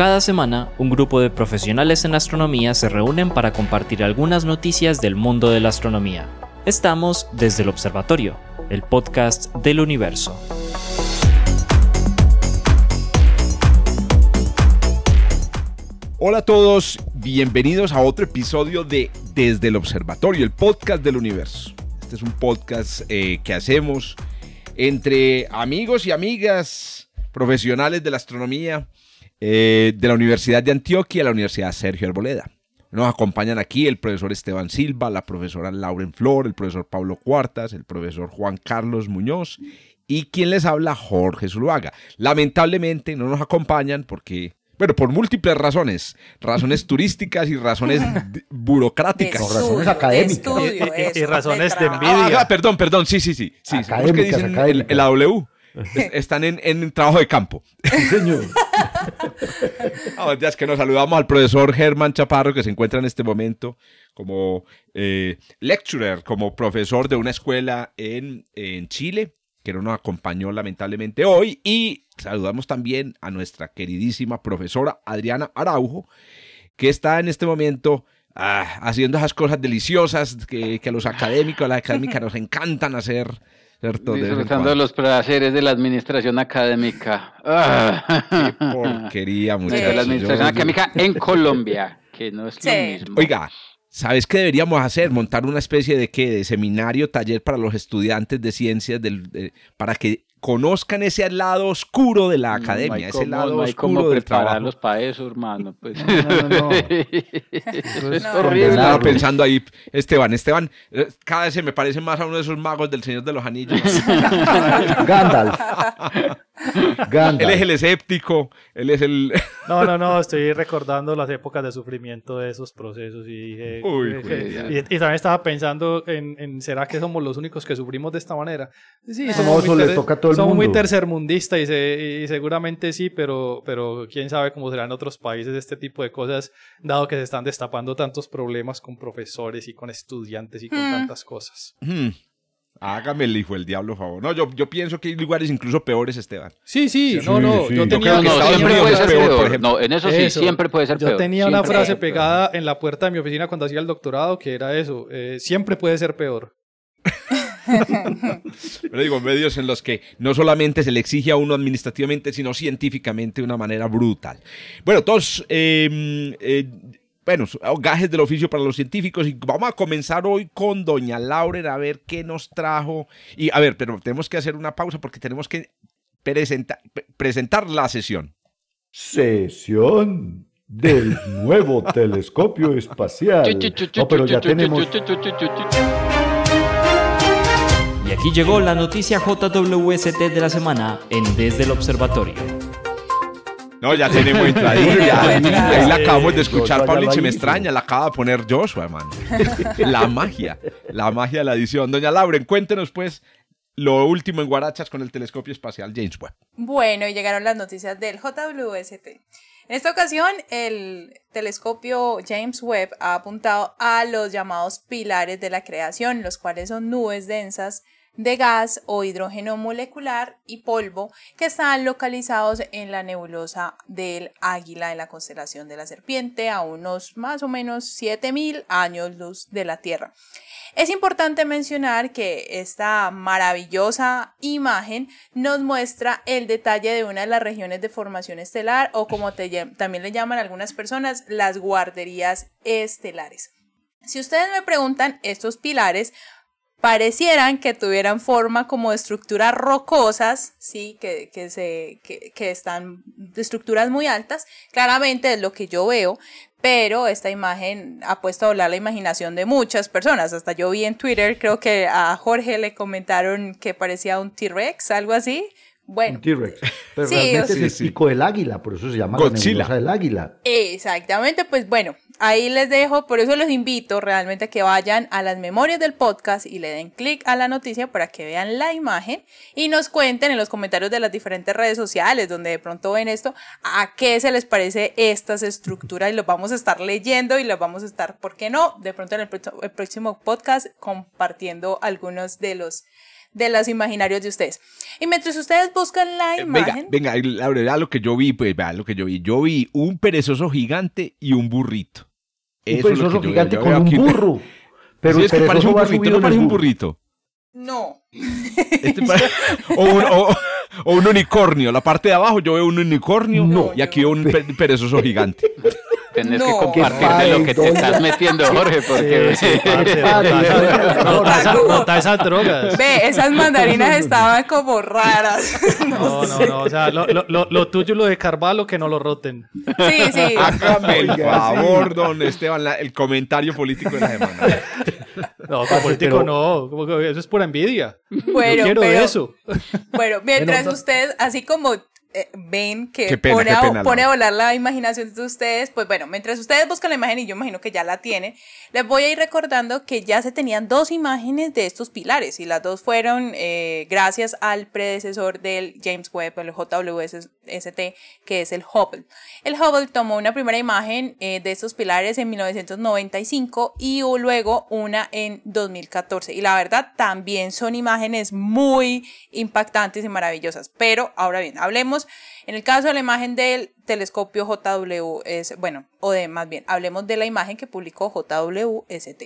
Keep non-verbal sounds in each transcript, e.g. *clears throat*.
Cada semana, un grupo de profesionales en astronomía se reúnen para compartir algunas noticias del mundo de la astronomía. Estamos desde el Observatorio, el podcast del universo. Hola a todos, bienvenidos a otro episodio de Desde el Observatorio, el podcast del universo. Este es un podcast eh, que hacemos entre amigos y amigas profesionales de la astronomía eh, de la Universidad de Antioquia y la Universidad Sergio Arboleda. Nos acompañan aquí el profesor Esteban Silva, la profesora Lauren Flor, el profesor Pablo Cuartas, el profesor Juan Carlos Muñoz y quien les habla Jorge Zuluaga. Lamentablemente no nos acompañan porque bueno, por múltiples razones, razones turísticas y razones *laughs* burocráticas. razones académicas. y, razones de envidia. Ah, perdón, perdón, sí, sí, sí. sí académicas, dicen académicas. El, AW. *laughs* Están en, trabajo de campo. señor. *laughs* Ah, es que nos saludamos al profesor Germán Chaparro, que se encuentra en este momento como eh, lecturer, como profesor de una escuela en, en Chile, que no nos acompañó lamentablemente hoy. Y saludamos también a nuestra queridísima profesora Adriana Araujo, que está en este momento ah, haciendo esas cosas deliciosas que, que a los académicos, a las académicas nos encantan hacer Disfrutando los placeres de la administración académica. Qué *laughs* porquería, muchachos. la administración académica en Colombia, que no es lo mismo. Oiga, ¿sabes qué deberíamos hacer? Montar una especie de qué? De seminario, taller para los estudiantes de ciencias, del, para que conozcan ese lado oscuro de la academia, ese lado no hay oscuro del prepararlos para eso, hermano. Pues. No, *laughs* es horrible. Estaba pensando ahí, Esteban, Esteban, eh, cada vez se me parece más a uno de esos magos del Señor de los Anillos. *laughs* Gandalf. *laughs* Él es el escéptico, él es el... *laughs* no, no, no, estoy recordando las épocas de sufrimiento de esos procesos y dije... Uy, y, y, también estaba pensando en, ¿será que somos los únicos que sufrimos de esta manera? Sí, somos, no, le toca a todo el somos muy tercermundistas y, y, seguramente sí, pero, pero quién sabe cómo serán otros países este tipo de cosas, dado que se están destapando tantos problemas con profesores y con estudiantes y con mm. tantas cosas. Hmm. Hágame el hijo del diablo, favor. No, yo, yo pienso que hay lugares incluso peores, Esteban. Sí, sí, no, no. Yo tenía no, siempre puede ser peor, No, en eso, sí, siempre puede ser peor. Yo tenía una frase pegada en la puerta de mi oficina cuando hacía el doctorado que era eso. Eh, siempre puede ser peor. *laughs* Pero digo, medios en los que no solamente se le exige a uno administrativamente, sino científicamente de una manera brutal. Bueno, todos eh, eh, bueno, gajes del oficio para los científicos y vamos a comenzar hoy con doña Lauren a ver qué nos trajo. Y a ver, pero tenemos que hacer una pausa porque tenemos que presentar la sesión. Sesión del nuevo *laughs* telescopio espacial. No, pero ya tenemos... Y aquí llegó la noticia JWST de la semana en Desde el Observatorio. No, ya tenemos *laughs* entradilla. ahí la acabamos de escuchar, Paulín, se me extraña, la acaba de poner Joshua, hermano. La magia, la magia de la edición. Doña Lauren, cuéntenos pues lo último en Guarachas con el telescopio espacial James Webb. Bueno, y llegaron las noticias del JWST. En esta ocasión, el telescopio James Webb ha apuntado a los llamados pilares de la creación, los cuales son nubes densas de gas o hidrógeno molecular y polvo que están localizados en la nebulosa del Águila en la constelación de la Serpiente a unos más o menos 7000 años luz de la Tierra. Es importante mencionar que esta maravillosa imagen nos muestra el detalle de una de las regiones de formación estelar o como también le llaman algunas personas las guarderías estelares. Si ustedes me preguntan, estos pilares parecieran que tuvieran forma como estructuras rocosas, sí, que, que, se, que, que están de estructuras muy altas, claramente es lo que yo veo, pero esta imagen ha puesto a volar la imaginación de muchas personas. Hasta yo vi en Twitter, creo que a Jorge le comentaron que parecía un T-Rex, algo así. Bueno. Un T-Rex. Pero realmente es el pico del águila, por eso se llama Godzilla. la del águila. Exactamente, pues bueno, ahí les dejo, por eso los invito realmente a que vayan a las memorias del podcast y le den clic a la noticia para que vean la imagen y nos cuenten en los comentarios de las diferentes redes sociales donde de pronto ven esto, a qué se les parece estas estructuras y los vamos a estar leyendo y los vamos a estar, ¿por qué no? De pronto en el, próximo podcast compartiendo algunos de los de los imaginarios de ustedes. Y mientras ustedes buscan la Eh, Venga, imagen, venga, la verdad lo que yo vi, pues vea lo que yo vi. Yo vi un perezoso gigante y un burrito. Un Eso es lo perezoso que yo vi. gigante Yo con un burro. Pero Sí, el es que parece un burrito, no el parece un burrito. no. Este o, un, o- o un unicornio. La parte de abajo yo veo un unicornio No. y aquí veo un pe- perezoso gigante. Tenés No. que compartir Qué de lo que te estás metiendo, Jorge, porque Sí, parce, no, no. esas drogas. Ve, esas mandarinas *laughs* estaban como raras. *laughs* No, no, no. O sea, lo, lo, lo, lo tuyo, lo de Carvalho, que no lo roten. Sí, sí. Hágame el favor, don Esteban, la- el comentario político de la semana. No, como político pero- no. como que eso es pura envidia. Bueno, Yo quiero pero- eso. Bueno, mientras Bueno, no- usted, así como eh, ven que pena, pone, a, pena, pone a volar la imaginación de ustedes, pues bueno, mientras ustedes buscan la imagen, y yo imagino que ya la tienen, les voy a ir recordando que ya se tenían dos imágenes de estos pilares, y las dos fueron eh, gracias al predecesor del James Webb, el JWST, que es el Hubble. El Hubble tomó una primera imagen eh, de estos pilares en 1995 y luego una en 2014. Y la verdad, también son imágenes muy impactantes y maravillosas. Pero ahora bien, hablemos, en el caso de la imagen del telescopio JWS, bueno, o de más bien, hablemos de la imagen que publicó JWST.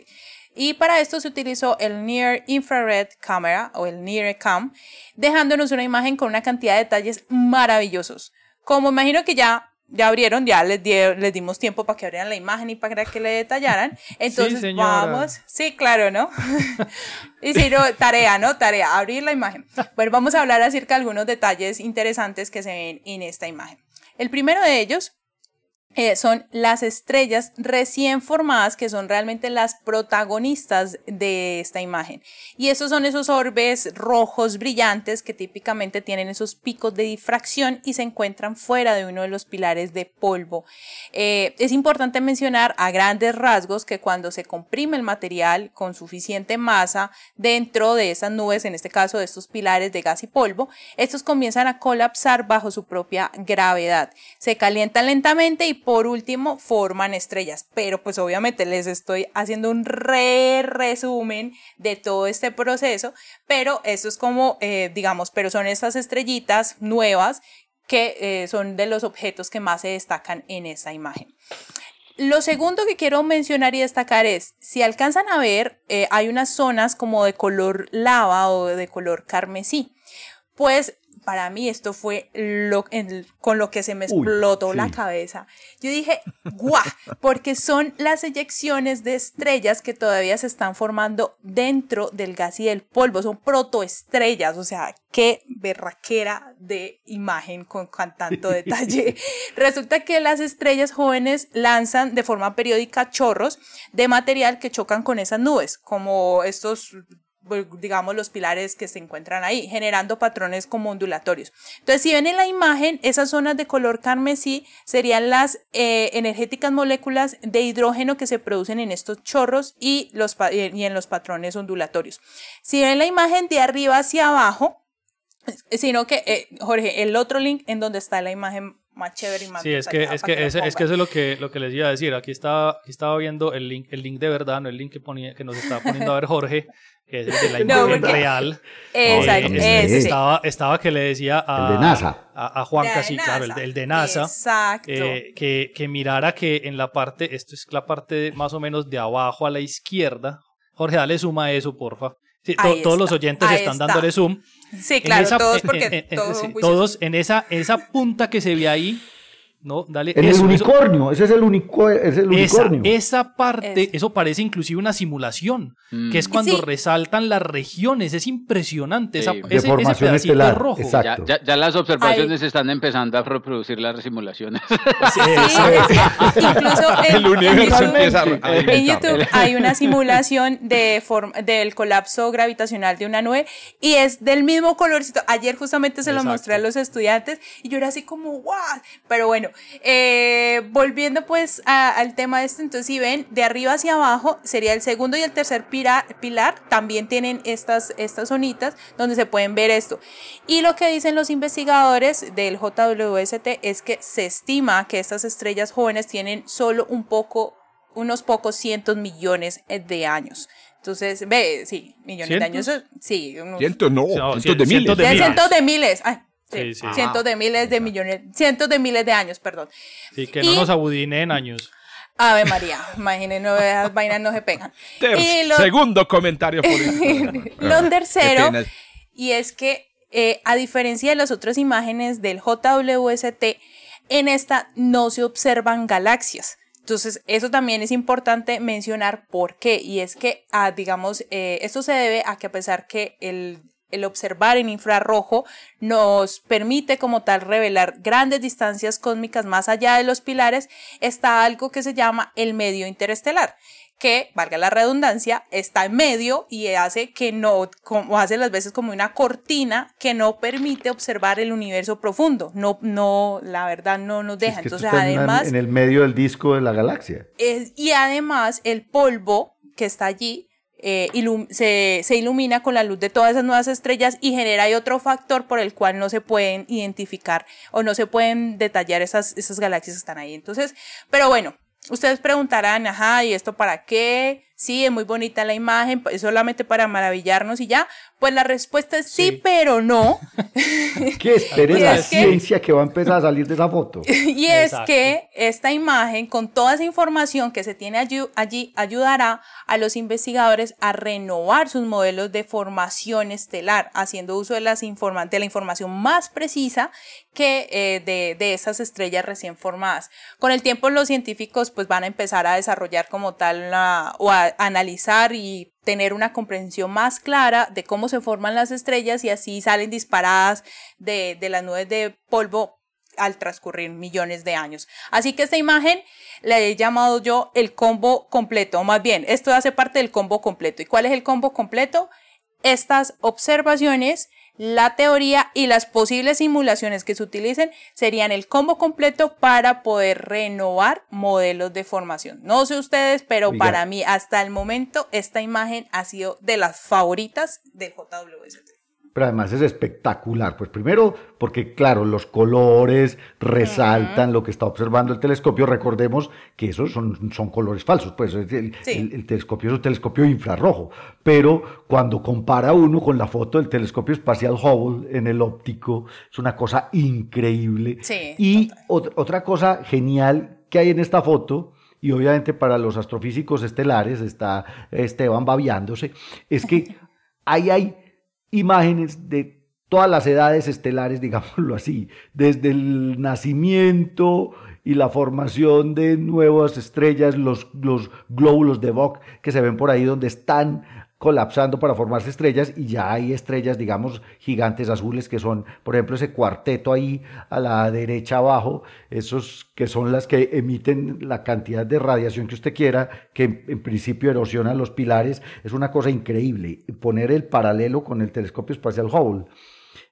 Y para esto se utilizó el Near Infrared Camera o el NIRCam, dejándonos una imagen con una cantidad de detalles maravillosos. Como imagino que ya, ya abrieron, ya les, die- les dimos tiempo para que abrieran la imagen y para que le detallaran. *laughs* Entonces señora. vamos, sí, claro, ¿no? *laughs* y si no, tarea, ¿no? Tarea, abrir la imagen. Bueno, vamos a hablar acerca de algunos detalles interesantes que se ven en esta imagen. El primero de ellos eh, son las estrellas recién formadas que son realmente las protagonistas de esta imagen. Y esos son esos orbes rojos brillantes que típicamente tienen esos picos de difracción y se encuentran fuera de uno de los pilares de polvo. Eh, es importante mencionar a grandes rasgos que cuando se comprime el material con suficiente masa dentro de esas nubes, en este caso de estos pilares de gas y polvo, estos comienzan a colapsar bajo su propia gravedad. Se calientan lentamente y por último forman estrellas. Pero pues obviamente les estoy haciendo un re resumen de todo este proceso, pero eso es como, eh, digamos, pero son estas estrellitas nuevas que eh, son de los objetos que más se destacan en esta imagen. Lo segundo que quiero mencionar y destacar es, si alcanzan a ver, eh, hay unas zonas como de color lava o de color carmesí. Pues para mí esto fue lo, en- con lo que se me Uy, explotó la cabeza. Yo dije, guau, *laughs* porque son las eyecciones de estrellas que todavía se están formando dentro del gas y del polvo, son protoestrellas, o sea, qué berraquera de imagen con, con tanto detalle. *laughs* Resulta que las estrellas jóvenes lanzan de forma periódica chorros de material que chocan con esas nubes, como estos digamos, los pilares que se encuentran ahí, generando patrones como ondulatorios. Entonces, si ven en la imagen, esas zonas de color carmesí serían las eh, energéticas moléculas de hidrógeno que se producen en estos chorros y, los, pa- y en los patrones ondulatorios. Si ven la imagen de arriba hacia abajo, sino que, eh, Jorge, el otro link en donde está la imagen más chévere y más Sí, es que, es que, ese- es que eso es lo que, lo que les iba a decir. Aquí estaba, aquí estaba viendo el link, el link de verdad, no el link que, ponía, que nos estaba poniendo a ver Jorge, que es el de la *laughs* No, imagen porque- real. *laughs* Exacto, Eh, ese. Estaba, estaba que le decía a, El de NASA. a, a sí, claro, el de, el de NASA. Exacto. eh, que, que mirara que en la parte, esto es la parte más o menos de abajo a la izquierda. Jorge, dale zoom a eso, porfa. Sí, to- todos los oyentes ahí están está. dándole zoom. sí, En claro, esa- todos en- porque en- en- todos sí, todos en esa, esa punta que se ve ahí, ¿no? Dale En eso, el eso- unicornio, ese es el, unico- es el esa, unicornio. esa parte, Eso. eso parece inclusive una simulación, Mm. que es cuando Sí. resaltan las regiones, es impresionante, esa, Sí. ese, De ese formación pedacito estelar, rojo. exacto. Ya, ya, ya las observaciones están empezando a reproducir las simulaciones. Sí, *laughs* eso incluso en, El en universo YouTube- empieza a a En. YouTube hay una simulación de form- del colapso gravitacional de una nube y es del mismo colorcito. Ayer justamente se lo Exacto. mostré a los estudiantes y yo era así como, wow. Pero bueno, eh, volviendo pues a- al tema de esto, entonces si ven de arriba hacia abajo sería el segundo y el tercer pira- pilar, también tienen estas, estas zonitas donde se pueden ver esto. Y lo que dicen los investigadores del JWST es que se estima que estas estrellas jóvenes tienen solo un poco unos pocos cientos millones de años. Entonces, ve, sí, millones de años. Sí, unos- Cientos no, No, cientos de cientos miles. de de miles. cientos de miles. Ay, sí, Sí, cientos de miles de millones, cientos de miles de años, perdón. Sí, que no Y- nos abudinen años. Ave María, *laughs* imagínense, no, esas vainas no se pegan. *laughs* Ter- Y lo, Segundo comentario político. *laughs* lo tercero, y es que eh, a diferencia de las otras imágenes del JWST, en esta no se observan galaxias. Entonces, eso también es importante mencionar por qué. Y es que, ah, digamos, eh, esto se debe a que a pesar que el, el observar en infrarrojo nos permite como tal revelar grandes distancias cósmicas más allá de los pilares, está algo que se llama el medio interestelar que, valga la redundancia, está en medio y hace que no, como hace las veces como una cortina que no permite observar el universo profundo. No, no, la verdad no nos deja. Es que esto Entonces, en además, en el medio del disco de la galaxia. es- y además el polvo que está allí eh, se, ilumina con la luz de todas esas nuevas estrellas y genera otro factor por el cual no se pueden identificar o no se pueden detallar esas, esas galaxias que están ahí. Entonces, pero bueno, ustedes preguntarán, ajá, ¿y esto para qué? Sí, es muy bonita la imagen, es solamente para maravillarnos y ya. Pues la respuesta es sí, Sí. pero no. *laughs* ¿Qué esperes *laughs* Y la es ciencia que va a empezar a salir de esa foto? *laughs* Y es Exacto. que esta imagen, con toda esa información que se tiene allí, allí, ayudará a los investigadores a renovar sus modelos de formación estelar, haciendo uso de, las informa- de la información más precisa que eh, de, de esas estrellas recién formadas. Con el tiempo los científicos pues van a empezar a desarrollar como tal una- o a analizar y tener una comprensión más clara de cómo se forman las estrellas y así salen disparadas de, de las nubes de polvo al transcurrir millones de años. Así que esta imagen le he llamado yo el combo completo, o más bien, esto hace parte del combo completo. ¿Y cuál es el combo completo? Estas observaciones, la teoría y las posibles simulaciones que se utilicen serían el combo completo para poder renovar modelos de formación. No sé ustedes, pero Oiga. para mí hasta el momento esta imagen ha sido de las favoritas del JWST. Pero además es espectacular. Pues primero, porque claro, los colores resaltan lo que está observando el telescopio. Recordemos que esos son, son colores falsos. Pues el, el- Sí. el- el telescopio es un telescopio infrarrojo. Pero cuando compara uno con la foto del telescopio espacial Hubble en el óptico, es una cosa increíble. Sí, y ot- otra cosa genial que hay en esta foto. Y obviamente para los astrofísicos estelares, está Esteban babiándose, es que *laughs* ahí hay imágenes de todas las edades estelares, *laughs* digámoslo así, desde el nacimiento y la formación de nuevas estrellas, los, los glóbulos de Vogt que se ven por ahí donde están colapsando para formarse estrellas y ya hay estrellas, digamos, gigantes azules que son, por ejemplo, ese cuarteto ahí a la derecha abajo, esos que son las que emiten la cantidad de radiación que usted quiera, que en, en principio erosionan los pilares, es una cosa increíble. Poner el paralelo con el telescopio espacial Hubble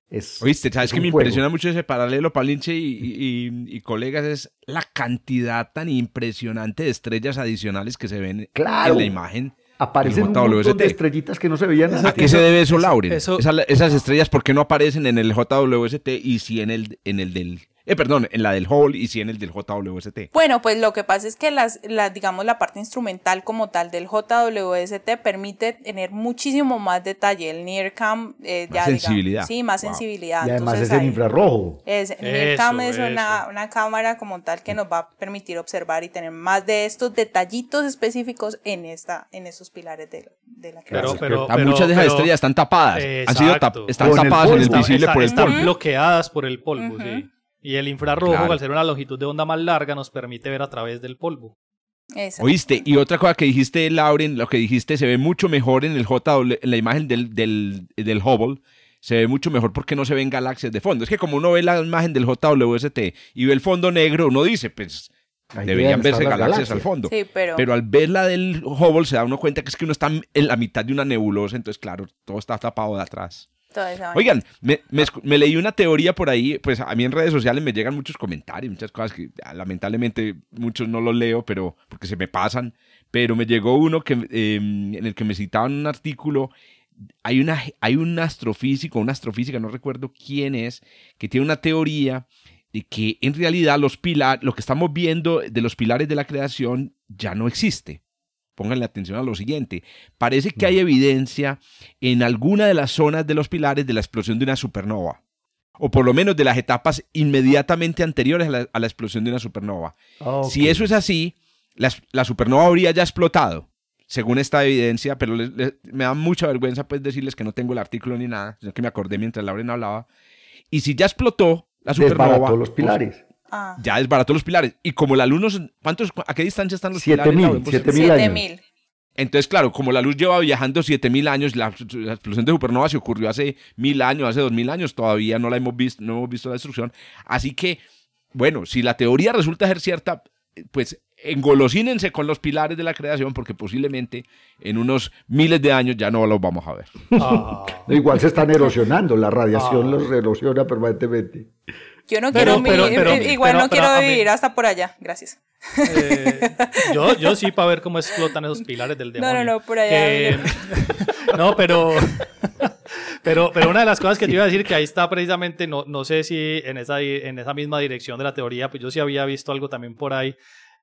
es... Oíste, ¿sabes es que me juego. impresiona mucho ese paralelo, Palinche y, y- y- y colegas? Es la cantidad tan impresionante de estrellas adicionales que se ven Claro. en la imagen. Aparecen un montón de estrellitas que no se veían ¿A antes. qué se debe eso, Lauren? eso- Esa- esas estrellas, ¿por qué no aparecen en el JWST y sí en el, en el del... Eh, perdón, en la del Hubble y sí en el del JWST? Bueno, pues lo que pasa es que las, la, digamos, la parte instrumental como tal del JWST permite tener muchísimo más detalle. El NIRCam Más eh, ya, digamos, sensibilidad. sí, más Wow. sensibilidad. Y además Entonces, es en infrarrojo. Es, el Eso, NIRCam es una, eso. una cámara como tal que nos va a permitir observar y tener más de estos detallitos específicos en esta, en esos pilares de, de la Pero, creación. pero, pero- muchas de esas estrellas están tapadas. Han sido tap- Exacto. están tapadas en el visible por el están polvo. bloqueadas por el polvo, sí. Y el infrarrojo, Claro. al ser una longitud de onda más larga, nos permite ver a través del polvo. Exacto. Oíste, y otra cosa que dijiste, Lauren, lo que dijiste se ve mucho mejor en el JW, en la imagen del, del, del Hubble, se ve mucho mejor porque no se ven galaxias de fondo. Es que como uno ve la imagen del JWST y ve el fondo negro, uno dice, pues Ahí deberían verse galaxias, al fondo. Sí, pero, Pero al ver la del Hubble se da uno cuenta que es que uno está en la mitad de una nebulosa, entonces claro, todo está tapado de atrás. Oigan, me, leí una teoría por ahí, pues a mí en redes sociales me llegan muchos comentarios, muchas cosas que ah, lamentablemente muchos no los leo, pero porque se me pasan. Pero me llegó uno que, eh, en el que me citaban un artículo. Hay, una, hay un astrofísico, una astrofísica, no recuerdo quién es, que tiene una teoría de que en realidad los pilares, lo que estamos viendo de los pilares de la creación ya no existe. Pónganle atención a lo siguiente. Parece que hay evidencia en alguna de las zonas de los pilares de la explosión de una supernova. O por lo menos de las etapas inmediatamente anteriores a la, explosión de una supernova. Ah, Si eso es así, la, supernova habría ya explotado, según esta evidencia, pero me da mucha vergüenza pues decirles que no tengo el artículo ni nada, sino que me acordé mientras Lauren hablaba. Y si ya explotó la supernova... Desbarató los pues, pilares. Ah. Ya desbarató los pilares. Y como la luz no... ¿cuántos, ¿A qué distancia están los Siete pilares? mil, Pues, siete mil años. 7000. Entonces, claro, como la luz lleva viajando 7000 años, la, la explosión de supernova se ocurrió hace mil años, hace dos mil años, todavía no la hemos visto, no hemos visto la destrucción. Así que, bueno, si la teoría resulta ser cierta, pues engolosínense con los pilares de la creación, porque posiblemente en unos miles de años ya no los vamos a ver. Ah. *laughs* Igual se están erosionando, la radiación Ah. los erosiona permanentemente. Yo no Pero- quiero pero- vivir- pero- eh, *laughs* igual pero- no quiero vivir hasta por allá. Gracias. Eh, yo, yo sí para ver cómo explotan esos pilares del *laughs* No, demonio. no, no, por allá, Que- *laughs* no, pero, pero, pero una de las cosas que te iba a decir que ahí está precisamente, no, no sé si en esa, en esa misma dirección de la teoría, pues yo sí había visto algo también por ahí,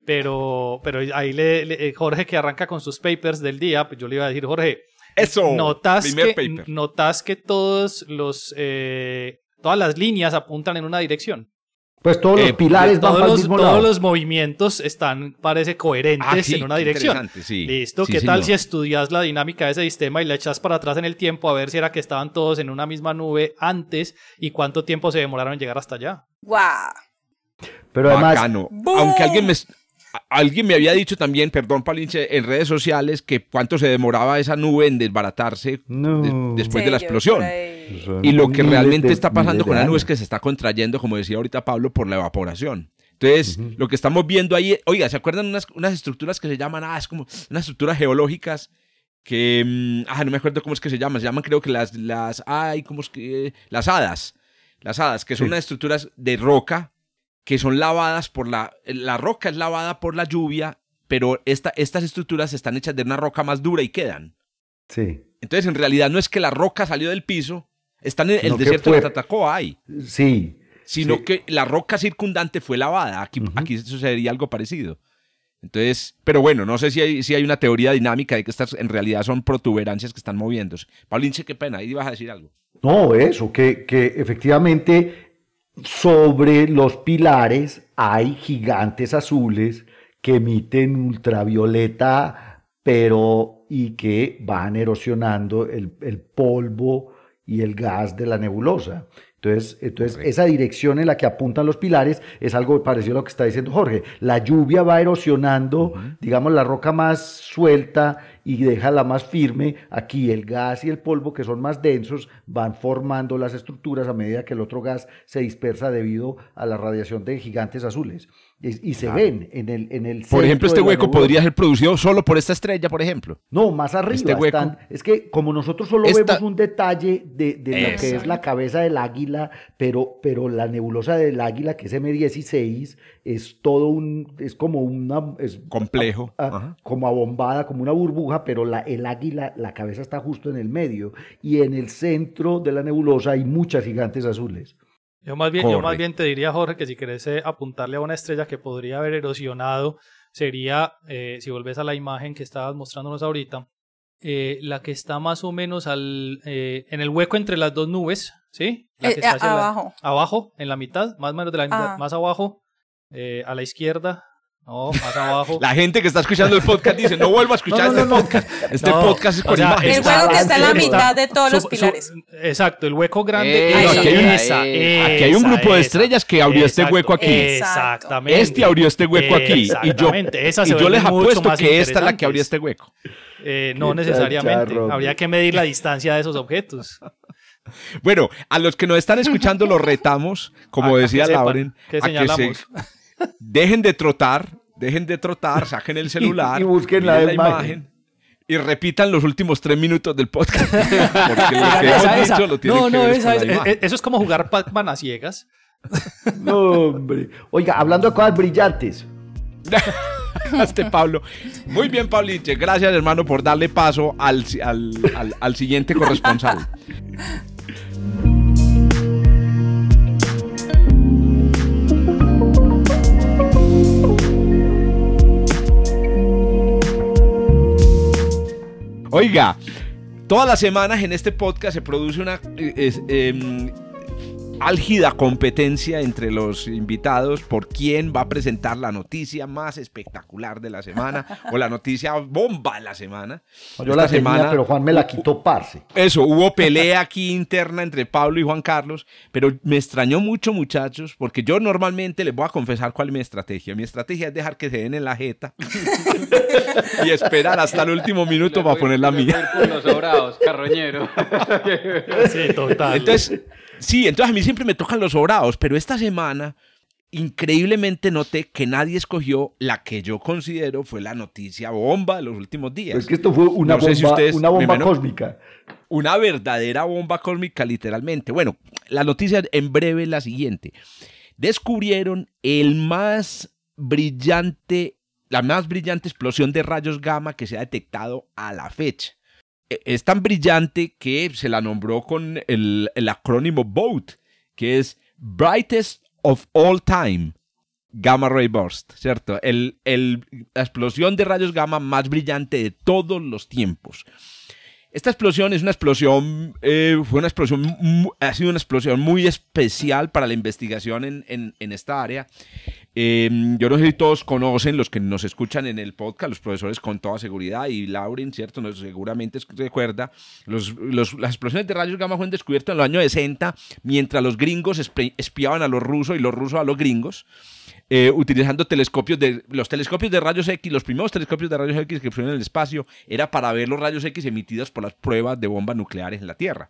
pero, pero ahí le, le- Jorge que arranca con sus papers del día, pues yo le iba a decir, Jorge, Eso, notas primer que, paper. notas que todos los, eh, todas las líneas apuntan en una dirección. Pues todos los Eh, pilares van todos para el los, mismo todos lado. los movimientos están, parece, coherentes Ah, sí, en una dirección. sí. Listo, Sí, ¿qué tal si estudias la dinámica de ese sistema y la echas para atrás en el tiempo a ver si era que estaban todos en una misma nube antes y cuánto tiempo se demoraron en llegar hasta allá? ¡Guau! Pero además. Aunque alguien me, alguien me había dicho también, perdón, Palinche, en redes sociales, que cuánto se demoraba esa nube en desbaratarse No. después Sí, de la explosión. Y lo que realmente está pasando con la nube es que se está contrayendo, como decía ahorita Pablo, por la evaporación. Entonces, lo que estamos viendo ahí, oiga, ¿se acuerdan unas, unas estructuras que se llaman, ah, es como unas estructuras geológicas que, mm, ah, no me acuerdo cómo es que se llaman, se llaman creo que las, las, ay, ¿cómo es que? Las hadas, las hadas, que son Sí. unas estructuras de roca que son lavadas por la, la roca es lavada por la lluvia, pero esta, estas estructuras están hechas de una roca más dura y quedan. Sí, Entonces, en realidad no es que la roca salió del piso, están en el desierto fue- de Tatacoa ahí, sí. sino Sí. que la roca circundante fue lavada. Aquí, aquí sucedería algo parecido. Entonces, pero bueno, no sé si hay, si hay una teoría dinámica de que estas en realidad son protuberancias que están moviéndose. Paulinche, qué pena, ahí ibas a decir algo. No, eso, que, que efectivamente sobre los pilares hay gigantes azules que emiten ultravioleta, pero y que van erosionando el, el polvo y el gas de la nebulosa. Entonces, entonces Correcto. esa dirección en la que apuntan los pilares es algo parecido a lo que está diciendo Jorge. La lluvia va erosionando, digamos, la roca más suelta y deja la más firme. Aquí el gas y el polvo, que son más densos, van formando las estructuras a medida que el otro gas se dispersa debido a la radiación de gigantes azules. Y, se Claro. ven en el, en el Por ejemplo, este hueco podría ser producido solo por esta estrella, por ejemplo. No, más arriba Este hueco. están. Es que como nosotros solo Esta- vemos un detalle de, de lo que es la cabeza del águila, pero, pero la nebulosa del águila, que es M16, es todo un, es como una, es Complejo. a- Ajá. como abombada, como una burbuja, pero la, el águila, la cabeza está justo en el medio. Y en el centro de la nebulosa hay muchas gigantes azules. Yo más bien, yo más bien te diría, Jorge, que si querés eh, apuntarle a una estrella que podría haber erosionado, sería, eh, si volvés a la imagen que estabas mostrándonos ahorita, eh, la que está más o menos al, eh, en el hueco entre las dos nubes, ¿sí? La Eh, que está hacia la- abajo. abajo, en la mitad, más o menos de la mitad, Ah. más abajo, eh, a la izquierda, no, más abajo. La gente que está escuchando el podcast dice, no vuelva a escuchar No, no, este no, no. podcast. Este No, podcast es o con sea, imágenes. El hueco que está en la mitad de todos los Su- su- pilares. exacto, el hueco grande. Eh, no, aquí hay un- esa, aquí hay un esa, grupo de esa. estrellas que abrió este hueco aquí. Exactamente. Este abrió este hueco aquí. Y yo, esa y yo les apuesto más que esta es la que abrió este hueco. Eh, no necesariamente. Habría que medir la distancia de esos objetos. *laughs* Bueno, a los que nos están escuchando los retamos, como A- a que decía sepan Lauren, que a que se dejen de trotar, dejen de trotar, saquen el *laughs* celular y busquen la imagen. y repitan los últimos tres minutos del podcast. *laughs* Porque lo que Esa, hemos esa. dicho lo tienen No, esa es- eh, eso es como jugar Pac-Man a ciegas. *laughs* No, hombre. Oiga, hablando de cosas brillantes. este Pablo. Muy bien, Pauliche. Gracias, hermano, por darle paso al, al, al- al siguiente corresponsal. Oiga, todas las semanas en este podcast se produce una eh, álgida competencia entre los invitados por quién va a presentar la noticia más espectacular de la semana o la noticia bomba de la semana. Yo la semana, pero Juan me la quitó parce. Eso, hubo pelea aquí interna entre Pablo y Juan Carlos, pero me extrañó mucho, muchachos, porque yo normalmente les voy a confesar cuál es mi estrategia. Mi estrategia es dejar que se den en la jeta *laughs* y esperar hasta el último minuto para poner la mía. Los sobrados, carroñero. *laughs* Sí, total. Entonces, Sí, entonces a mí siempre me tocan los sobrados, pero esta semana increíblemente noté que nadie escogió la que yo considero fue la noticia bomba de los últimos días. Es que esto fue una bomba, una bomba cósmica. Una verdadera bomba cósmica, literalmente. Bueno, la noticia en breve es la siguiente. Descubrieron el más brillante, la más brillante explosión de rayos gamma que se ha detectado a la fecha. E, es tan brillante que se la nombró con el, acrónimo BOAT, que es Brightest of All Time. Gamma Ray Burst, ¿cierto? El, la explosión de rayos gamma más brillante de todos los tiempos. Esta explosión es una explosión, eh, fue una explosión, ha sido una explosión muy especial para la investigación en, esta área. Em, yo no sé si todos conocen, los que nos escuchan en el podcast, los profesores con toda seguridad, y Lauren, ¿cierto? Nos, seguramente recuerda, los, las explosiones de rayos gamma fueron descubiertas en los años 60, mientras los gringos espiaban a los rusos y los rusos a los gringos. Eh, utilizando telescopios de los telescopios de rayos X, los primeros telescopios de rayos X que pusieron en el espacio era para ver los rayos X emitidos por las pruebas de bombas nucleares en la Tierra.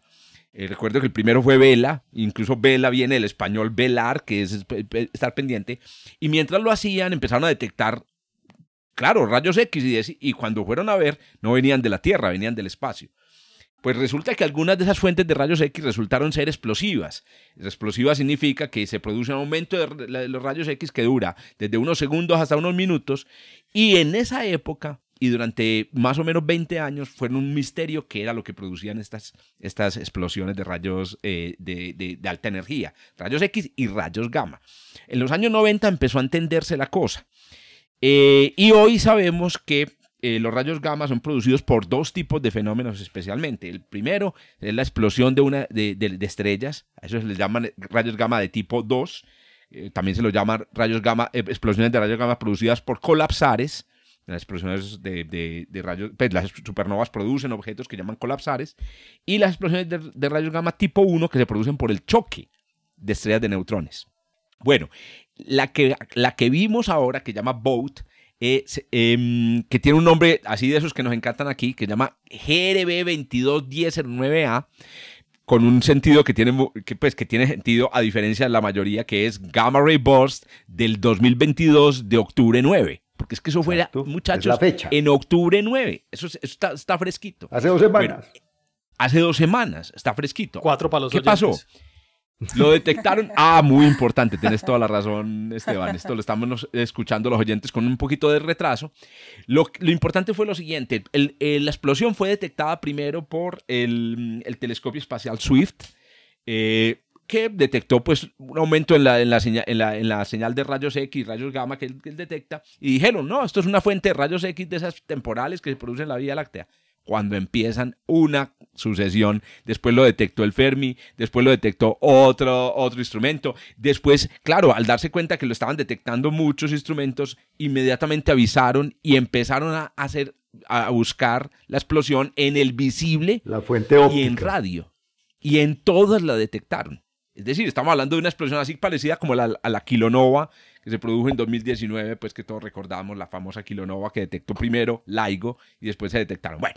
Eh, recuerdo que el primero fue Vela, incluso Vela viene del español velar, que es estar pendiente, y mientras lo hacían empezaron a detectar, claro, rayos X y cuando fueron a ver no venían de la Tierra, venían del espacio. Pues resulta que algunas de esas fuentes de rayos X resultaron ser explosivas. Explosiva significa que se produce un aumento de los rayos X que dura desde unos segundos hasta unos minutos. Y en esa época, y durante más o menos 20 años, fue un misterio qué era lo que producían estas, estas explosiones de rayos eh, de, alta energía, rayos X y rayos gamma. En los años 90 empezó a entenderse la cosa. Eh, y hoy sabemos que eh, los rayos gamma son producidos por dos tipos de fenómenos especialmente. El primero es la explosión de, una, de, estrellas, a eso se les llaman rayos gamma de tipo 2. Eh, también se los llama rayos gamma, explosiones de rayos gamma producidas por colapsares. Las explosiones de, rayos, pues las supernovas producen objetos que llaman colapsares. Y las explosiones de, rayos gamma tipo 1 que se producen por el choque de estrellas de neutrones. Bueno, la que, la que vimos ahora, que llama BOAT, Em, que tiene un nombre así de esos que nos encantan aquí, que llama GRB 221009A, con un sentido que tiene, que, pues, que tiene sentido a diferencia de la mayoría, que es Gamma Ray Burst del 2022 de octubre 9. Porque es que eso fuera, muchachos, en octubre 9. Eso, está, fresquito. Hace dos semanas. hace dos semanas, está fresquito. Cuatro palos. ¿Qué pasó? Lo detectaron. *laughs* Ah, muy importante, tienes toda la razón, Esteban. Esto lo estamos escuchando los oyentes con un poquito de retraso. Lo, importante fue lo siguiente: la explosión fue detectada primero por el, telescopio espacial Swift. Eh, que detectó pues un aumento en la, en la, señal, en la, señal de rayos X, rayos gamma que él, que él, detecta, y dijeron, no, esto es una fuente de rayos X de esas temporales que se producen en la Vía Láctea cuando empiezan una sucesión. Después lo detectó el Fermi, después lo detectó otro, otro instrumento. Después, claro, al darse cuenta que lo estaban detectando muchos instrumentos, inmediatamente avisaron y empezaron a hacer a buscar la explosión en el visible la fuente y en radio. Y en todas la detectaron. Es decir, estamos hablando de una explosión así parecida como la, a kilonova que se produjo en 2019, pues que todos recordamos la famosa kilonova que detectó primero LIGO y después se detectaron. Bueno,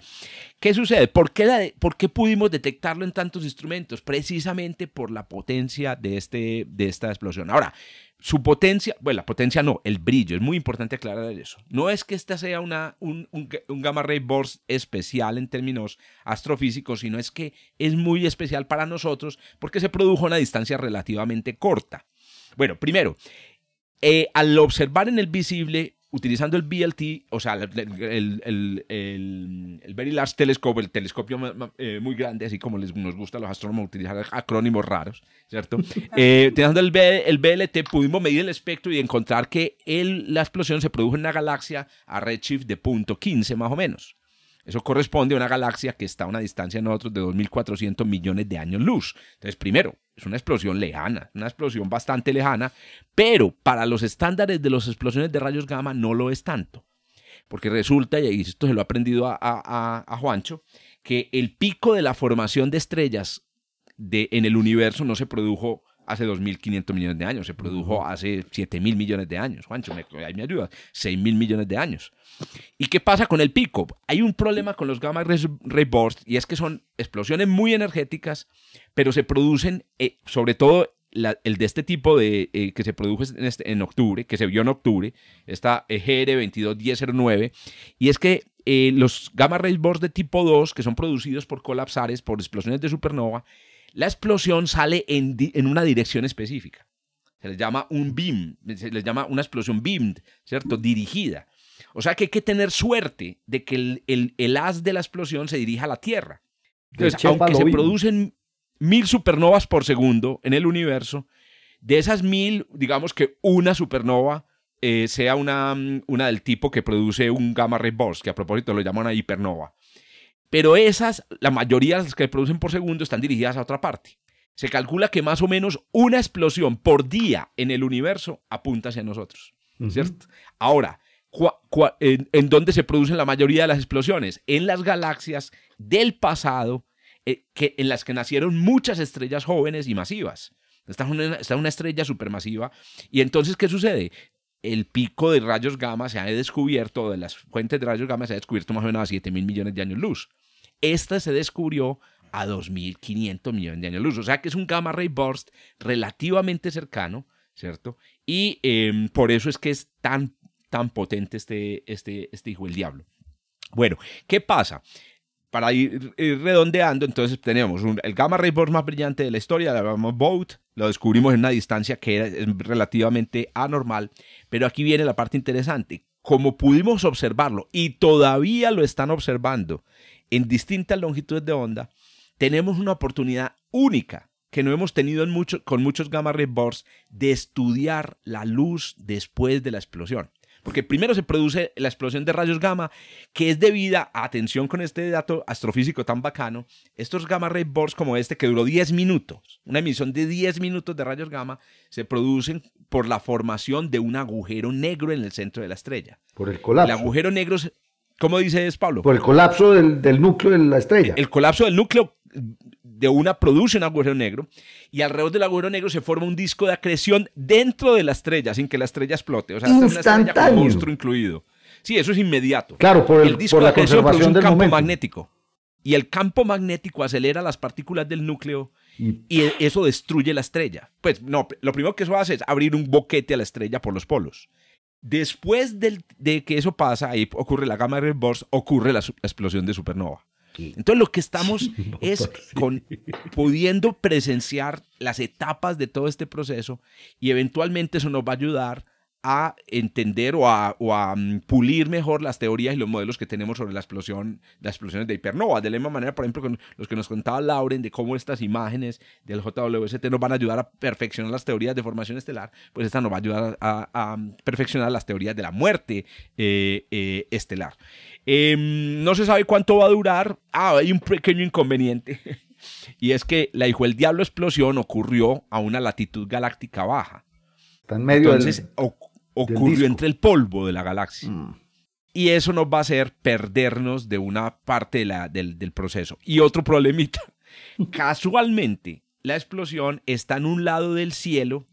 ¿qué sucede? ¿Por qué, ¿Por qué pudimos detectarlo en tantos instrumentos? Precisamente por la potencia de, este, de esta explosión. Ahora, su potencia, bueno, la potencia no, el brillo, es muy importante aclarar eso. No es que esta sea una, un, un, gamma ray burst especial en términos astrofísicos, sino es que es muy especial para nosotros porque se produjo a una distancia relativamente corta. Bueno, primero, eh, al observar en el visible, utilizando el BLT, o sea, el, el, Very Large Telescope, el telescopio eh, muy grande, así como les, nos gusta a los astrónomos utilizar acrónimos raros, ¿cierto? *laughs* Eh, utilizando el, el, BLT pudimos medir el espectro y encontrar que la explosión se produjo en una galaxia a redshift de punto .15 más o menos. Eso corresponde a una galaxia que está a una distancia de nosotros de 2.400 millones de años luz. Entonces, primero, es una explosión lejana, una explosión bastante lejana, pero para los estándares de las explosiones de rayos gamma no lo es tanto. Porque resulta, y esto se lo ha aprendido a, Juancho, que el pico de la formación de estrellas de, en el universo no se produjo hace 2.500 millones de años, se produjo hace 7.000 millones de años. Juancho, me, ahí me ayuda, 6.000 millones de años. ¿Y qué pasa con el pico? Hay un problema con los gamma ray bursts y es que son explosiones muy energéticas, pero se producen, eh, sobre todo el de este tipo de eh, que se produjo en, este, en, octubre, que se vio en octubre, esta EGR 221009, y es que eh, los gamma ray bursts de tipo 2, que son producidos por colapsares, por explosiones de supernova, la explosión sale en, en una dirección específica. Se les llama un beam, se les llama una explosión beamed, ¿cierto? Dirigida. O sea que hay que tener suerte de que el, el, el haz de la explosión se dirija a la Tierra. Entonces, aunque se producen mil supernovas por segundo en el universo, de esas mil, digamos que una supernova eh, sea una, una del tipo que produce un gamma ray burst, que a propósito lo llaman una hipernova. Pero esas, la mayoría de las que producen por segundo, están dirigidas a otra parte. Se calcula que más o menos una explosión por día en el universo apunta hacia nosotros. ¿Cierto? Ahora, en, en, dónde se producen la mayoría de las explosiones? En las galaxias del pasado, eh, que, en las que nacieron muchas estrellas jóvenes y masivas. Está una, está una estrella supermasiva. Y entonces, ¿qué sucede? El pico de rayos gamma se ha descubierto, de las fuentes de rayos gamma se ha descubierto más o menos a 7 mil millones de años luz. Esta se descubrió a 2.500 millones de años luz. O sea que es un gamma ray burst relativamente cercano, ¿cierto? Y em, por eso es que es tan, tan potente este, este, este hijo del diablo. Bueno, ¿qué pasa? Para ir, redondeando, entonces tenemos el gamma ray burst más brillante de la historia, la llamamos Boat, lo descubrimos en una distancia que es relativamente anormal, pero aquí viene la parte interesante. Como pudimos observarlo y todavía lo están observando en distintas longitudes de onda, tenemos una oportunidad única que no hemos tenido en con muchos gamma ray bursts de estudiar la luz después de la explosión. Porque primero se produce la explosión de rayos gamma, que es debida, atención con este dato astrofísico tan bacano, estos gamma ray bursts como este que duró 10 minutos, una emisión de 10 minutos de rayos gamma, se producen por la formación de un agujero negro en el centro de la estrella. Por el colapso. El agujero negro ¿Cómo dices, Pablo? Por el colapso del, núcleo de la estrella. El, colapso del núcleo de una produce un agujero negro y alrededor del agujero negro se forma un disco de acreción dentro de la estrella sin que la estrella explote. O sea, una estrella con monstruo incluido. Sí, eso es inmediato. Claro, por el, disco de acreción produce un campo magnético. Y el campo magnético acelera las partículas del núcleo y, y, eso destruye la estrella. Pues no, lo primero que eso hace es abrir un boquete a la estrella por los polos. Después de que eso pasa, ahí ocurre la gamma ray burst, ocurre la, explosión de supernova. Entonces lo que estamos es con, pudiendo presenciar las etapas de todo este proceso y eventualmente eso nos va a ayudar a entender o a, mm, pulir mejor las teorías y los modelos que tenemos sobre la explosión, las explosiones de hipernova. De la misma manera, por ejemplo, con los que nos contaba Lauren de cómo estas imágenes del JWST nos van a ayudar a perfeccionar las teorías de formación estelar, pues esta nos va a ayudar a, perfeccionar las teorías de la muerte eh, eh, estelar. Em, no se sabe cuánto va a durar. Ah, hay un pequeño inconveniente. *laughs* y es que la hijo del diablo explosión ocurrió a una latitud galáctica baja. Está en medio Entonces, ocurrió entre el polvo de la galaxia. Mm. Y eso nos va a hacer perdernos de una parte de la, del, del proceso. Y otro problemita. *laughs* Casualmente, la explosión está en un lado del cielo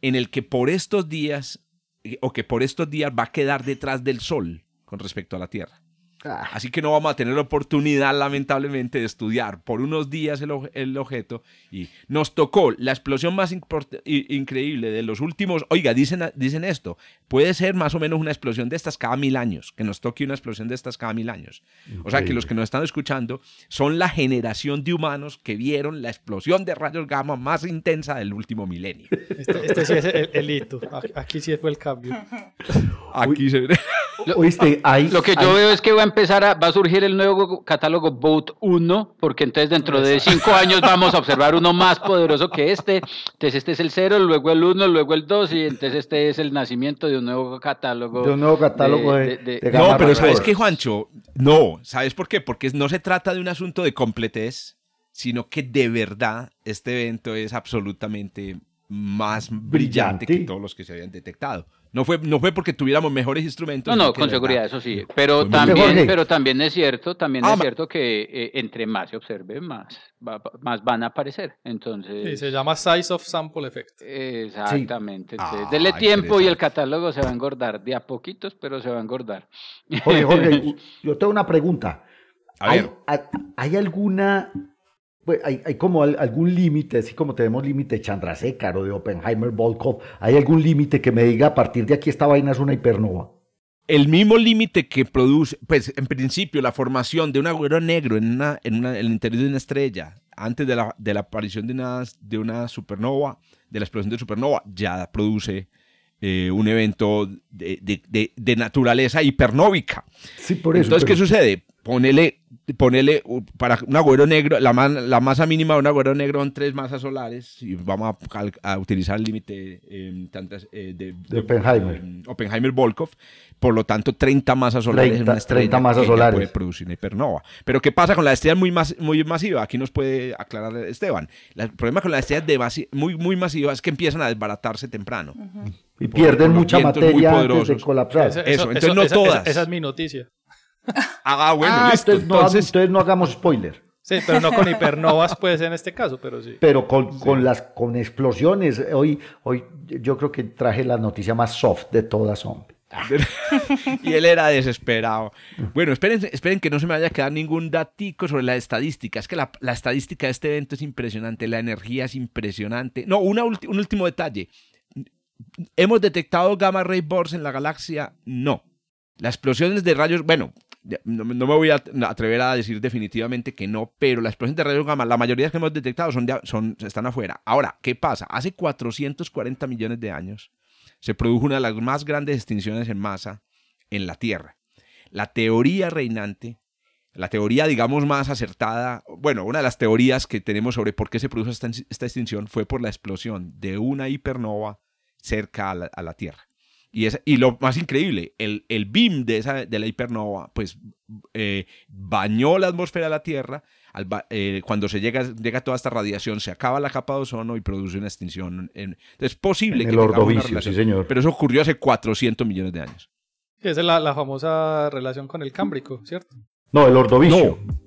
en el que por estos días, eh, o que por estos días va a quedar detrás del Sol con respecto a la Tierra. Ah. Así que no vamos a tener la oportunidad, lamentablemente, de estudiar por unos días el, objeto. Y nos tocó la explosión más increíble de los últimos. Oiga, dicen, dicen esto: puede ser más o menos una explosión de estas cada mil años, que nos toque una explosión de estas cada mil años. O sea que los que nos están escuchando son la generación de humanos que vieron la explosión de rayos gamma más intensa del último milenio. Este, este sí es el, hito. Aquí sí fue el cambio. Aquí se Lo, Oíste, hay, lo que yo hay- veo es que va a empezar a, va a surgir el nuevo catálogo Boat 1, porque entonces dentro de cinco años *laughs* vamos a observar uno más poderoso que este. Entonces este es el 0, luego el 1, luego el 2, y entonces este es el nacimiento de un nuevo catálogo. De un nuevo catálogo de- de No, Gama pero Record. ¿sabes qué, Juancho? No, ¿sabes por qué? Porque no se trata de un asunto de completez, sino que de verdad este evento es absolutamente más brillante, Brillante. que todos los que se habían detectado. No fue, no fue porque tuviéramos mejores instrumentos. No, no, con seguridad, verdad eso sí. Pero también, pero también es cierto, también Ah, es ma- cierto que eh, entre más se observe, más, va- más van a aparecer. Entonces, Sí, se llama Size of Sample Effect. exactamente. Entonces, Ah, dele tiempo y el catálogo se va a engordar de a poquitos, pero se va a engordar. Jorge, Jorge, *laughs* yo tengo una pregunta. A ¿Hay, ver. ¿hay alguna, pues, hay, hay como al- algún límite, así como tenemos límite de Chandrasekhar o de Oppenheimer Volkov, ¿hay algún límite que me diga a partir de aquí esta vaina es una hipernova? el mismo límite que produce, pues en principio la formación de un agujero negro en, una, en, una- en el interior de una estrella, antes de la, de la aparición de una, de una supernova, de la explosión de supernova, ya produce eh, un evento de, de- naturaleza hipernóvica. Sí, por eso. Entonces, ¿qué pero- sucede? Ponele, ponele para un agujero negro, la, ma- la masa mínima de un agujero negro son tres masas solares y vamos a, utilizar el límite eh, tantas, eh, de, De Oppenheimer. eh, Oppenheimer-Volkov, por lo tanto 30 masas solares en 30 una estrella 30 masas que solares. puede producir una hipernova. Pero ¿qué pasa con la estrella muy, mas- muy masiva? Aquí nos puede aclarar Esteban. La- El problema con las estrellas de masi- muy, muy masivas es que empiezan a desbaratarse temprano. y por- pierden por mucha materia antes de colapsar. Eso- Eso, entonces no esa- todas. Esa, esa es mi noticia. Ah, bueno, Ah, listo. entonces, no, Entonces, entonces no hagamos spoiler. Sí, pero no con hipernovas puede ser en este caso, pero sí. Pero con, con las con explosiones, hoy, hoy yo creo que traje la noticia más soft de todas, hombre. *laughs* y él era desesperado. Bueno, esperen, esperen que no se me vaya a quedar ningún datico sobre la estadística. Es que la, la estadística de este evento es impresionante, la energía es impresionante. No, una ulti- un último detalle. ¿Hemos detectado gamma ray bursts en la galaxia? No. Las explosiones de rayos, bueno, no, no me voy a atrever a decir definitivamente que no, pero las explosiones de rayos gamma, la mayoría que hemos detectado son, de- son, están afuera. Ahora, ¿qué pasa? Hace 440 millones de años se produjo una de las más grandes extinciones en masa en la Tierra. La teoría reinante, la teoría, digamos, más acertada, bueno, una de las teorías que tenemos sobre por qué se produjo esta, esta extinción fue por la explosión de una hipernova cerca a la, a la Tierra. Y, es, y lo más increíble, el, el beam de, esa, de la hipernova, pues eh, bañó la atmósfera de la Tierra. Al eh, cuando se llega, llega toda esta radiación, se acaba la capa de ozono y produce una extinción. En, es posible En que el una ordovicio, relación, sí, señor. Pero eso ocurrió hace 400 millones de años. Esa es la, la famosa relación con el cámbrico, ¿cierto? No, el ordovicio. Eso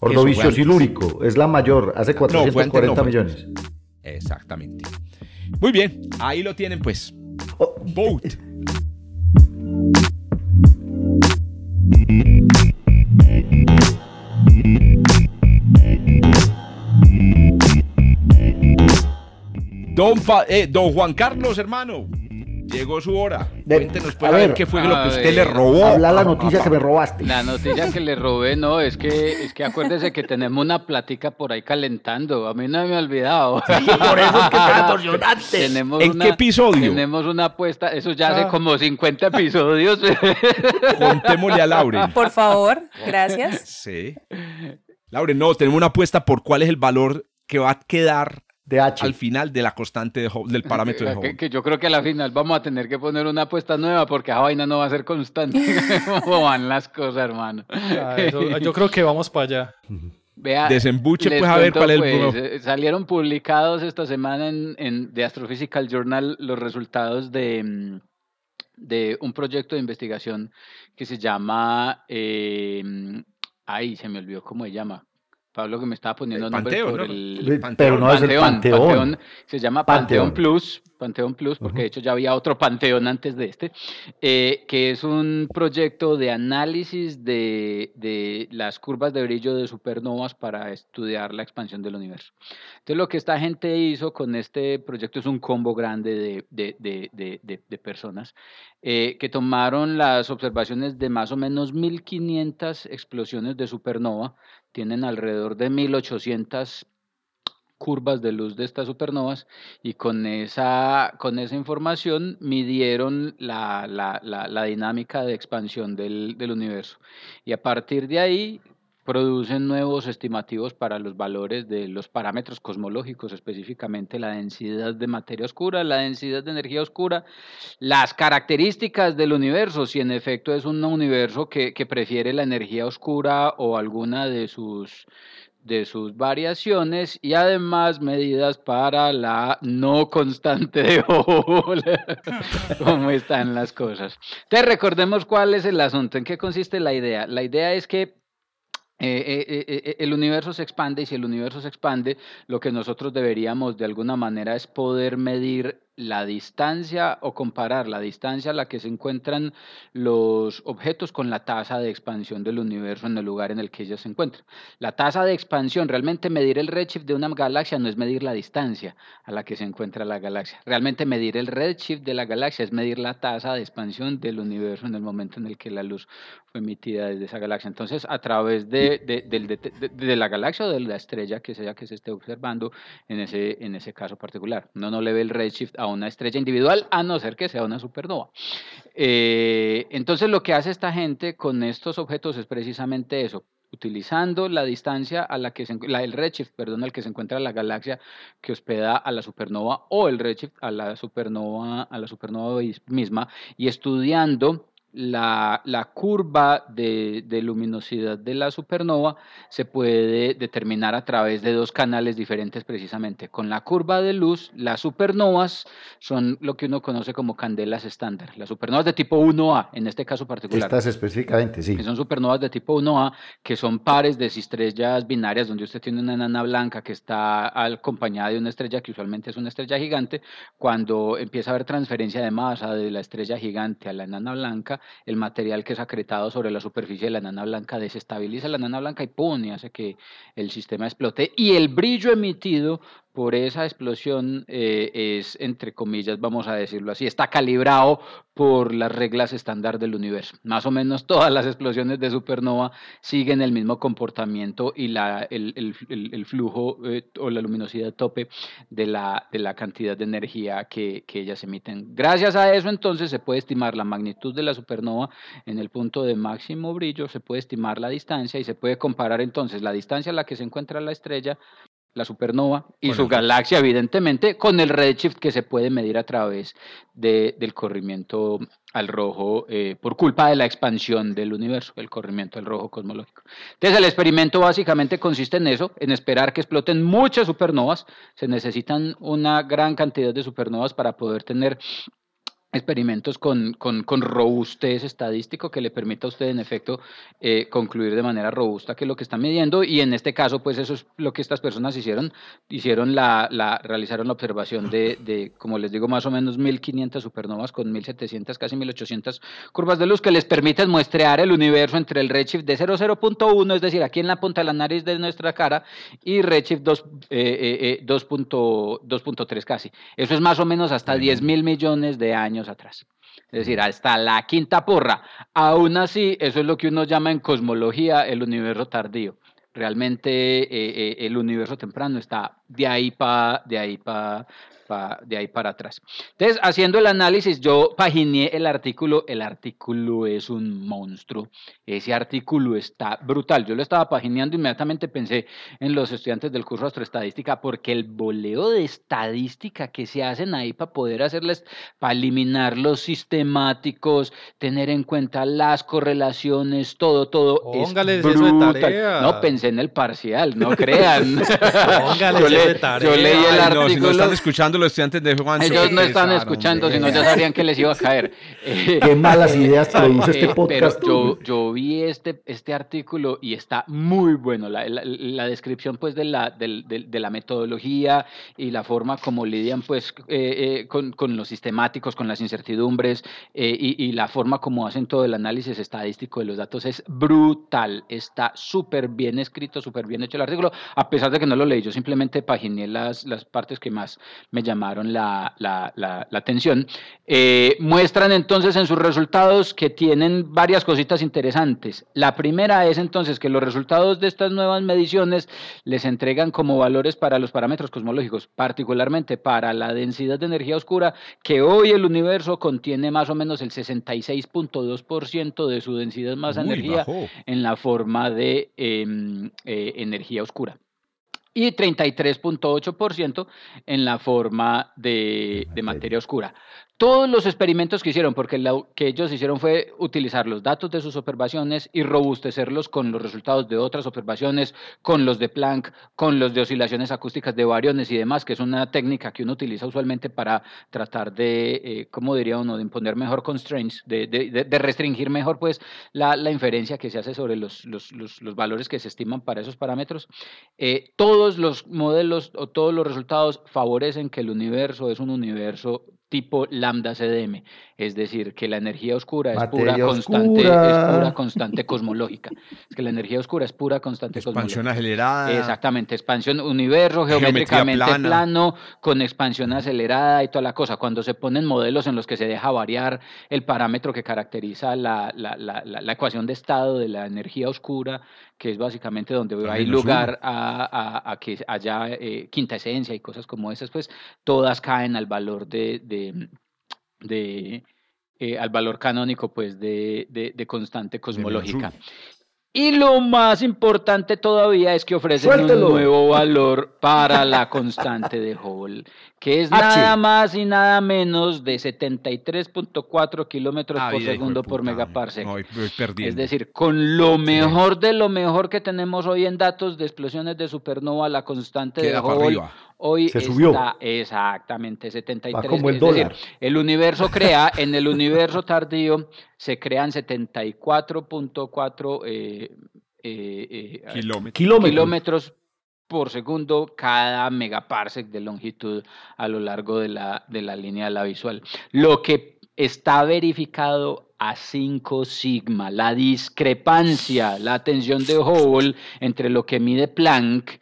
Ordovicio silúrico, es la mayor, hace No, fue antes, 440 no, millones. Exactamente. Muy bien, ahí lo tienen pues. Boat. Don, eh, don Juan Carlos, hermano, llegó su hora. De- Cuéntenos pues, a a ver ver, qué fue lo que usted le robó. Habla la noticia que me robaste. La noticia que le robé, no, es que, es que acuérdese que tenemos una plática por ahí calentando. A mí no me ha olvidado. por eso es que está *laughs* emocionante. Tenemos ¿En una, qué episodio? Tenemos una apuesta, eso ya hace Ah. como 50 episodios. *laughs* Contémosle a Lauren. Por favor, gracias. Sí. Lauren, no, tenemos una apuesta por cuál es el valor que va a quedar De H. al final de la constante de Hubble- del parámetro de que, Hubble. que yo creo que a la final vamos a tener que poner una apuesta nueva porque esa vaina no va a ser constante. *laughs* ¿Cómo van las cosas, hermano? Ah, eso- yo creo que vamos para allá. Vea, Desembuche, pues, a ver cuál es el pues, eh, Salieron publicados esta semana en, en The Astrophysical Journal los resultados de, mm, de un proyecto de investigación que se llama. eh, ay, se me olvidó cómo se llama. Pablo que me estaba poniendo El nombres Panteón, por ¿no? el Ve- Pero no es el Panteón. se llama Panteón. Panteón, Plus, Panteón Plus, porque de hecho ya había otro Panteón antes de este, eh, que es un proyecto de análisis de, de las curvas de brillo de supernovas para estudiar la expansión del universo. Entonces lo que esta gente hizo con este proyecto es un combo grande de, de- de- de- de- de personas eh, que tomaron las observaciones de más o menos 1500 explosiones de supernova, tienen alrededor de 1800 curvas de luz de estas supernovas y con esa, con esa información midieron la, la, la, dinámica de expansión del, del universo. Y a partir de ahí producen nuevos estimativos para los valores de los parámetros cosmológicos, específicamente la densidad de materia oscura, la densidad de energía oscura, las características del universo, si en efecto es un universo que, que prefiere la energía oscura o alguna de sus de sus variaciones y además medidas para la no constante de Hubble. *laughs* ¿Cómo están las cosas? Te recordemos cuál es el asunto, en qué consiste la idea. La idea es que eh, eh, eh, el universo se expande y si el universo se expande, lo que nosotros deberíamos de alguna manera es poder medir la distancia o comparar la distancia a la que se encuentran los objetos con la tasa de expansión del universo en el lugar en el que ellos se encuentran. La tasa de expansión, realmente medir el redshift de una galaxia no es medir la distancia a la que se encuentra la galaxia. Realmente medir el redshift de la galaxia es medir la tasa de expansión del universo en el momento en el que la luz fue emitida desde esa galaxia. Entonces, a través de, de, de, la galaxia o de la estrella que sea que se esté observando en ese, en ese caso particular, uno no le ve el redshift a una estrella individual, a no ser que sea una supernova. Eh, entonces lo que hace esta gente con estos objetos es precisamente eso, utilizando la distancia a la que se, la, el redshift, perdón, al que se encuentra la galaxia que hospeda a la supernova o el redshift a la supernova, a la supernova misma y estudiando la, la curva de, de, luminosidad de la supernova se puede determinar a través de dos canales diferentes precisamente. Con la curva de luz, las supernovas son lo que uno conoce como candelas estándar. Las supernovas de tipo 1A, en este caso particular. Estas específicamente, sí. Que son supernovas de tipo 1A, que son pares de estrellas binarias, donde usted tiene una enana blanca que está acompañada de una estrella que usualmente es una estrella gigante. Cuando empieza a haber transferencia de masa de la estrella gigante a la enana blanca, el material que es acretado sobre la superficie de la nana blanca desestabiliza la nana blanca y pone, hace que el sistema explote. Y el brillo emitido por esa explosión eh, es, entre comillas, vamos a decirlo así, está calibrado por las reglas estándar del universo. Más o menos *laughs* todas las explosiones de supernova siguen el mismo comportamiento y la, el, el, flujo eh, o la luminosidad tope de la, de la cantidad de energía que, que ellas emiten. Gracias a eso, entonces, se puede estimar la magnitud de la supernova en el punto de máximo brillo, se puede estimar la distancia y se puede comparar entonces la distancia a la que se encuentra la estrella la supernova y su galaxia, evidentemente, con el redshift que se puede medir a través de, del corrimiento al rojo eh, por culpa de la expansión del universo, el corrimiento al rojo cosmológico. Entonces, el experimento básicamente consiste en eso, en esperar que exploten muchas supernovas. Se necesitan una gran cantidad de supernovas para poder tener experimentos con, con, con, robustez estadístico que le permita a usted en efecto eh, concluir de manera robusta que es lo que está midiendo. Y en este caso pues eso es lo que estas personas hicieron. Hicieron la, la realizaron la observación de, de, como les digo más o menos 1500 supernovas con 1700 casi 1800 curvas de luz que les permiten muestrear el universo entre el redshift de 0.0.1 es decir aquí en la punta de la nariz de nuestra cara y redshift 2.3 eh, eh, casi. Eso es más o menos hasta 10 mil millones de años atrás. Es decir, hasta la quinta porra. Aún así, eso es lo que uno llama en cosmología el universo tardío. Realmente eh, eh, el universo temprano está de ahí para de ahí de ahí para atrás. Entonces, haciendo el análisis, yo paginé el artículo. El artículo es un monstruo. Ese artículo está brutal. Yo lo estaba pagineando inmediatamente pensé en los estudiantes del curso de astroestadística porque el boleo de estadística que se hacen ahí para poder hacerles, para eliminar los sistemáticos, tener en cuenta las correlaciones, todo, todo. Póngales es brutal. Eso de tarea. No, pensé en el parcial, no crean. *laughs* Póngales yo, de tarea. yo leí el artículo. No, si no están escuchando los estudiantes de Juan. Ellos no están escuchando, sino ya sabrían que les iba a *laughs* caer. *laughs* Qué malas ideas produce este podcast. Pero yo, yo vi este, este artículo y está muy bueno. La, la, la descripción pues de la, de, de, de, la metodología y la forma como lidian pues eh, eh, con, con, los sistemáticos, con las incertidumbres eh, y, y, la forma como hacen todo el análisis estadístico de los datos es brutal. Está súper bien escrito, súper bien hecho el artículo, a pesar de que no lo leí. Yo simplemente paginé las, las partes que más me llamaron la, la, la, la atención. Eh, muestran entonces en sus resultados que tienen varias cositas interesantes. La primera es entonces que los resultados de estas nuevas mediciones les entregan como valores para los parámetros cosmológicos, particularmente para la densidad de energía oscura, que hoy el universo contiene más o menos el 66.2% de su densidad masa Muy energía bajo. en la forma de em, eh, energía oscura y 33.8% en la forma de, de materia oscura. Todos los experimentos que hicieron, porque lo que ellos hicieron fue utilizar los datos de sus observaciones y robustecerlos con los resultados de otras observaciones, con los de Planck, con los de oscilaciones acústicas de variones y demás, que es una técnica que uno utiliza usualmente para tratar de, eh, ¿cómo diría uno?, de imponer mejor constraints, de restringir mejor pues la, la inferencia que se hace sobre los, los- los- los valores que se estiman para esos parámetros. Eh, todos los modelos o todos los resultados favorecen que el universo es un universo tipo lambda CDM, es decir, que la energía oscura es pura Materia constante, oscura. es pura *laughs* constante cosmológica. Es que la energía oscura es pura constante Expansión cosmológica. acelerada. Exactamente, expansión, universo geométricamente plana. plano, con expansión acelerada y toda la cosa. Cuando se ponen modelos en los que se deja variar el parámetro que caracteriza la, la, la, la- la ecuación de estado de la energía oscura, que es básicamente donde La hay lugar a, a- a que haya eh, quinta esencia y cosas como esas, pues todas caen al valor de, de, de, eh, al valor canónico pues de, de- de constante cosmológica. Y lo más importante todavía es que ofrecen Suéltelo. un nuevo valor para la constante de Hubble, que es H. nada más y nada menos de 73.4 kilómetros Ah, por segundo por megaparsec. Es decir, con lo mejor de lo mejor que tenemos hoy en datos de explosiones de supernova, la constante Queda de Hubble hoy Se subió. está exactamente 73. Va como el es decir, el universo crea, en el universo tardío se crean 74.4 eh, eh, eh, Kilómetros. Kilómetros. Por segundo cada megaparsec de longitud a lo largo de la, de la línea de la visual. Lo que está verificado a 5 sigma, la discrepancia, la tensión de Hubble entre lo que mide Planck,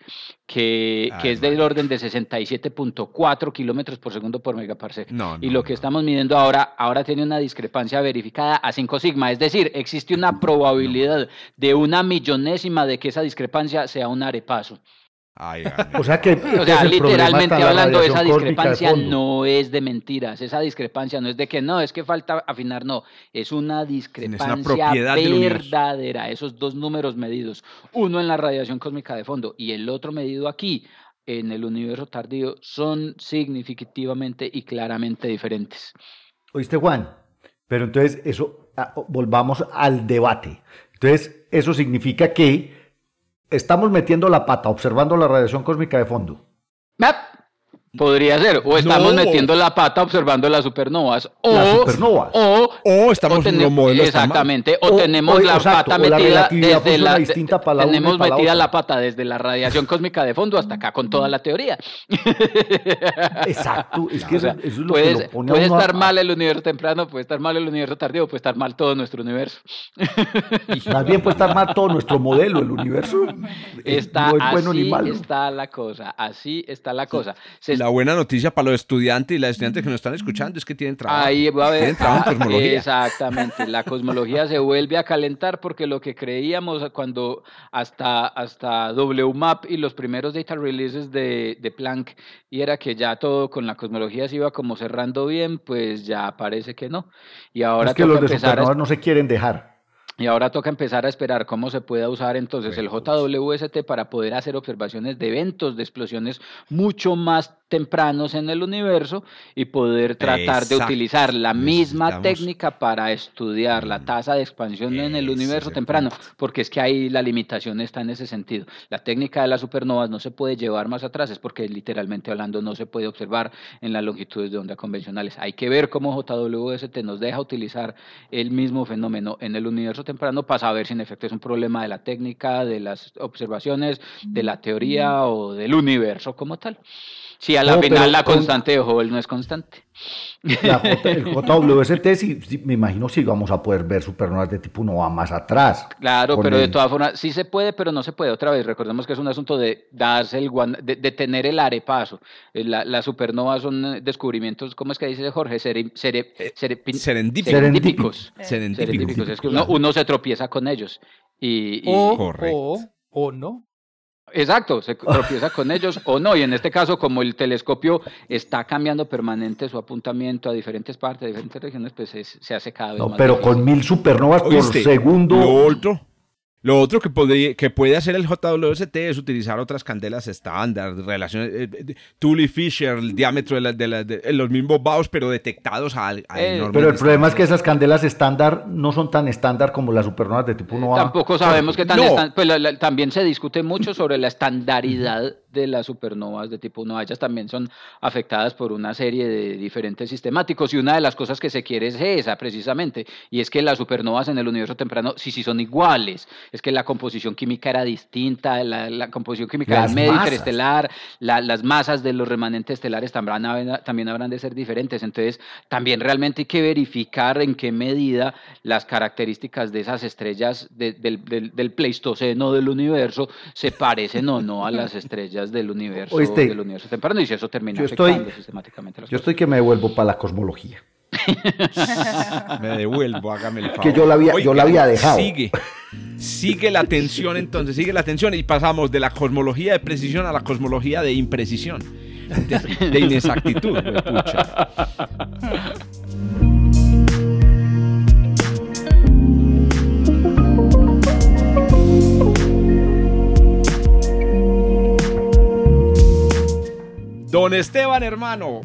que, que Ay, es del orden de 67.4 kilómetros por segundo por megaparsec. No, y no, lo que estamos midiendo ahora, ahora tiene una discrepancia verificada a 5 sigma, es decir, existe una probabilidad de una millonésima de que esa discrepancia sea un arepaso. Ay. *laughs* O sea que O sea, literalmente hablando, esa discrepancia no es de mentiras, esa discrepancia no es de que no, es que falta afinar, no, es una discrepancia verdadera, esos dos números medidos, uno en la radiación cósmica de fondo y el otro medido aquí en el universo tardío, son significativamente y claramente diferentes. ¿Oíste, Juan? Pero entonces, eso, ah, volvamos al debate. Entonces, eso significa que estamos metiendo la pata, observando la radiación cósmica de fondo. ¡Map! Podría ser, o estamos No. metiendo la pata observando las supernovas, o, Las supernovas. o, O estamos o en tene- los modelos están mal. exactamente, o, O- tenemos o- la exacto, pata la metida relatividad desde la, distinta para la tenemos para la metida la pata desde la radiación *laughs* cósmica de fondo hasta acá con toda la teoría. Exacto, es *laughs* que sea, eso, es lo puedes- que lo pone puede a- estar mal el universo temprano, puede estar mal el universo tardío, puede estar mal todo nuestro universo. Más bien puede estar mal todo nuestro modelo, el universo. Está, no es bueno así ni malo. está la cosa, así está la cosa. Se La buena noticia para los estudiantes y las estudiantes que nos están escuchando es que tienen trabajo. Ahí va a haber. Tienen trabajo en *laughs* cosmología. Exactamente. La cosmología se vuelve a calentar porque lo que creíamos cuando hasta, hasta WMAP y los primeros data releases de, de Planck, y era que ya todo con la cosmología se iba como cerrando bien, pues ya parece que no. Y ahora es que los de a no se quieren dejar. Y ahora toca empezar a esperar cómo se pueda usar entonces el JWST para poder hacer observaciones de eventos de explosiones mucho más tempranos en el universo y poder tratar de utilizar la misma Necesitamos- técnica para estudiar la tasa de expansión en el universo temprano, porque es que ahí la limitación está en ese sentido. La técnica de las supernovas no se puede llevar más atrás, es porque literalmente hablando no se puede observar en las longitudes de onda convencionales. Hay que ver cómo JWST nos deja utilizar el mismo fenómeno en el universo temprano para saber si en efecto es un problema de la técnica, de las observaciones, de la teoría o del universo como tal. Si a la No, final pero la con- constante de Hubble no es constante. La J- el *laughs* JWST, sí, sí, me imagino si vamos a poder ver supernovas de tipo 1 a más atrás. Claro, pero de todas formas, sí se puede, pero no se puede. Otra vez, recordemos que es un asunto de darse el guan- de, de tener el arepaso. Eh, La- Las supernovas son eh, descubrimientos, ¿cómo es que dice Jorge? Sere- sere- sere- serendípicos. serendípicos. Serendípico. Serendípicos. Es que uno, uno se tropieza con ellos. Y, y- O, Correcto. o, o no. Exacto, se *laughs* tropieza con ellos o no. Y en este caso, como el telescopio está cambiando permanente su apuntamiento a diferentes partes, a diferentes regiones, pues es- se hace cada vez No, más pero difícil. con mil supernovas por segundo. Lo otro, lo otro que, podría- que puede hacer el JWST es utilizar otras candelas estándar, relaciones, eh, eh, Tully Fisher, el diámetro de, la- de la- de- los mismos baos, pero detectados a, a Eh, enormes Pero el problema es que esas candelas estándar no son tan estándar como las supernovas de tipo 1A. Tampoco sabemos qué tan No. pues la- también se discute mucho sobre la estandaridad de las supernovas de tipo 1. Ellas también son afectadas por una serie de diferentes sistemáticos y una de las cosas que se quiere es esa precisamente, y es que las supernovas en el universo temprano sí sí son iguales, es que la composición química era distinta, la, la composición química Las masas. interestelar, la- las masas de los remanentes estelares también, habrán- también habrán de ser diferentes, entonces también realmente hay que verificar en qué medida las características de esas estrellas de- del, del- del Pleistoceno del universo se parecen o no a las *laughs* estrellas del universo, Oíste, del universo temprano y si eso termina yo estoy- afectando sistemáticamente las Yo cosas. estoy que me devuelvo para la cosmología. *laughs* Me devuelvo, hágame el favor. Que yo la había- yo la había dejado. Sigue, sigue la tensión entonces, sigue la tensión y pasamos de la cosmología de precisión a la cosmología de imprecisión, de, de inexactitud. me Don Esteban, hermano,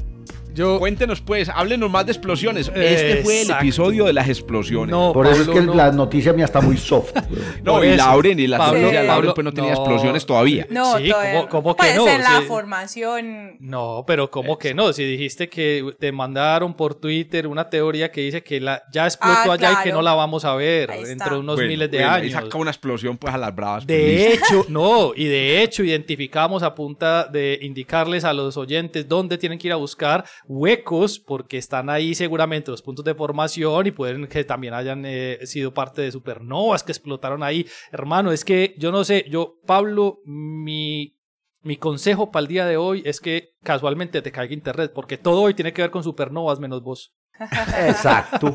Yo, cuéntenos pues, háblenos más de explosiones. Este fue el episodio de las explosiones. No, Por eso es que no. la noticia mía está muy soft. *laughs* No, y. Lauren y la Pablo- de Lauren Pablo- pues no tenía no. explosiones todavía. No, Sí, todavía ¿cómo- no. cómo que Pues no? en la Sí. formación. No, pero ¿cómo que no? Si dijiste que te mandaron por Twitter una teoría que dice que la, ya explotó Ah, allá y que no la vamos a ver dentro de unos Bueno, miles de bueno, años. Y saca una explosión pues a las bravas. pues, De listo. hecho, *laughs* no, y de hecho identificamos a punta de indicarles a los oyentes dónde tienen que ir a buscar huecos, porque están ahí seguramente los puntos de formación y pueden que también hayan eh, sido parte de supernovas que explotaron ahí. Hermano, es que yo no sé, yo, Pablo, mi, mi consejo para el día de hoy es que casualmente te caiga internet, porque todo hoy tiene que ver con supernovas menos vos. *laughs* Exacto.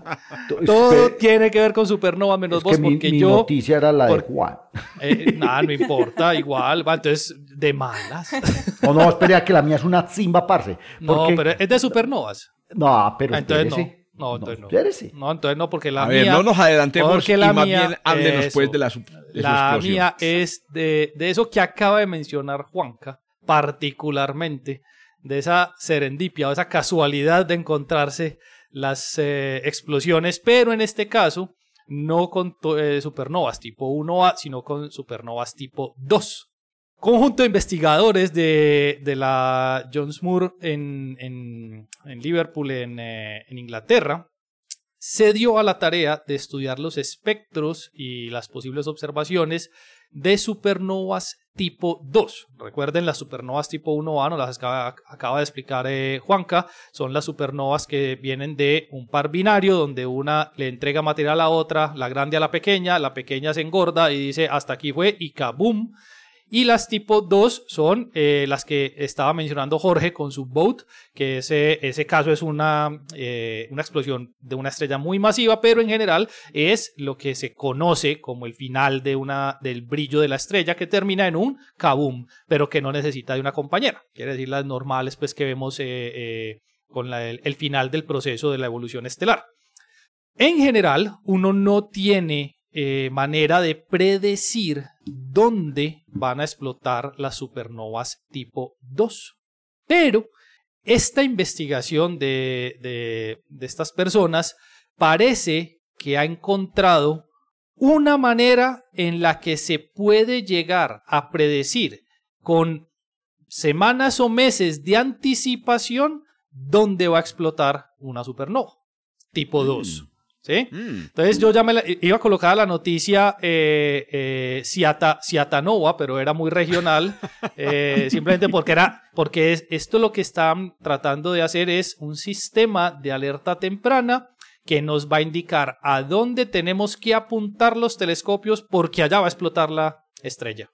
*laughs* Todo tiene que ver con supernovas menos es vos, mi, porque mi yo... noticia era la de Juan. Eh, nada, no importa, igual, va, entonces, de malas. *laughs* No, no, espera, que la mía es una zimba, parce. No, Porque- pero es de supernovas. No, pero Ah, entonces no. espérese. No, entonces no. espérese. No, entonces no, porque la a mía. ver, no nos adelantemos porque y la más mía- bien háblenos eso. pues de la, de la mía es de, de eso que acaba de mencionar Juanca, particularmente, de esa serendipia o esa casualidad de encontrarse las eh, explosiones, pero en este caso no con eh, supernovas tipo 1A, sino con supernovas tipo 2. Conjunto de investigadores de, de la Jones Moore en, en- en Liverpool, en, eh, en Inglaterra, se dio a la tarea de estudiar los espectros y las posibles observaciones de supernovas tipo 2. Recuerden, las supernovas tipo 1A, nos las acaba, acaba de explicar eh, Juanca, son las supernovas que vienen de un par binario donde una le entrega material a otra, la grande a la pequeña, la pequeña se engorda y dice hasta aquí fue y kaboom. Y las tipo 2 son eh, las que estaba mencionando Jorge con su boat, que ese, ese caso es una, eh, una explosión de una estrella muy masiva, pero en general es lo que se conoce como el final de una, del brillo de la estrella que termina en un kaboom, pero que no necesita de una compañera. Quiere decir las normales pues, que vemos eh, con la- el final del proceso de la evolución estelar. En general, uno no tiene eh, manera de predecir dónde van a explotar las supernovas tipo 2. Pero esta investigación de, de- de estas personas parece que ha encontrado una manera en la que se puede llegar a predecir con semanas o meses de anticipación dónde va a explotar una supernova tipo 2. ¿Sí? Mm. Entonces yo ya me la- iba a colocar la noticia eh, eh, Ciata- Ciatanova, pero era muy regional, *laughs* eh, simplemente porque era, porque es, esto lo que están tratando de hacer es un sistema de alerta temprana que nos va a indicar a dónde tenemos que apuntar los telescopios porque allá va a explotar la estrella.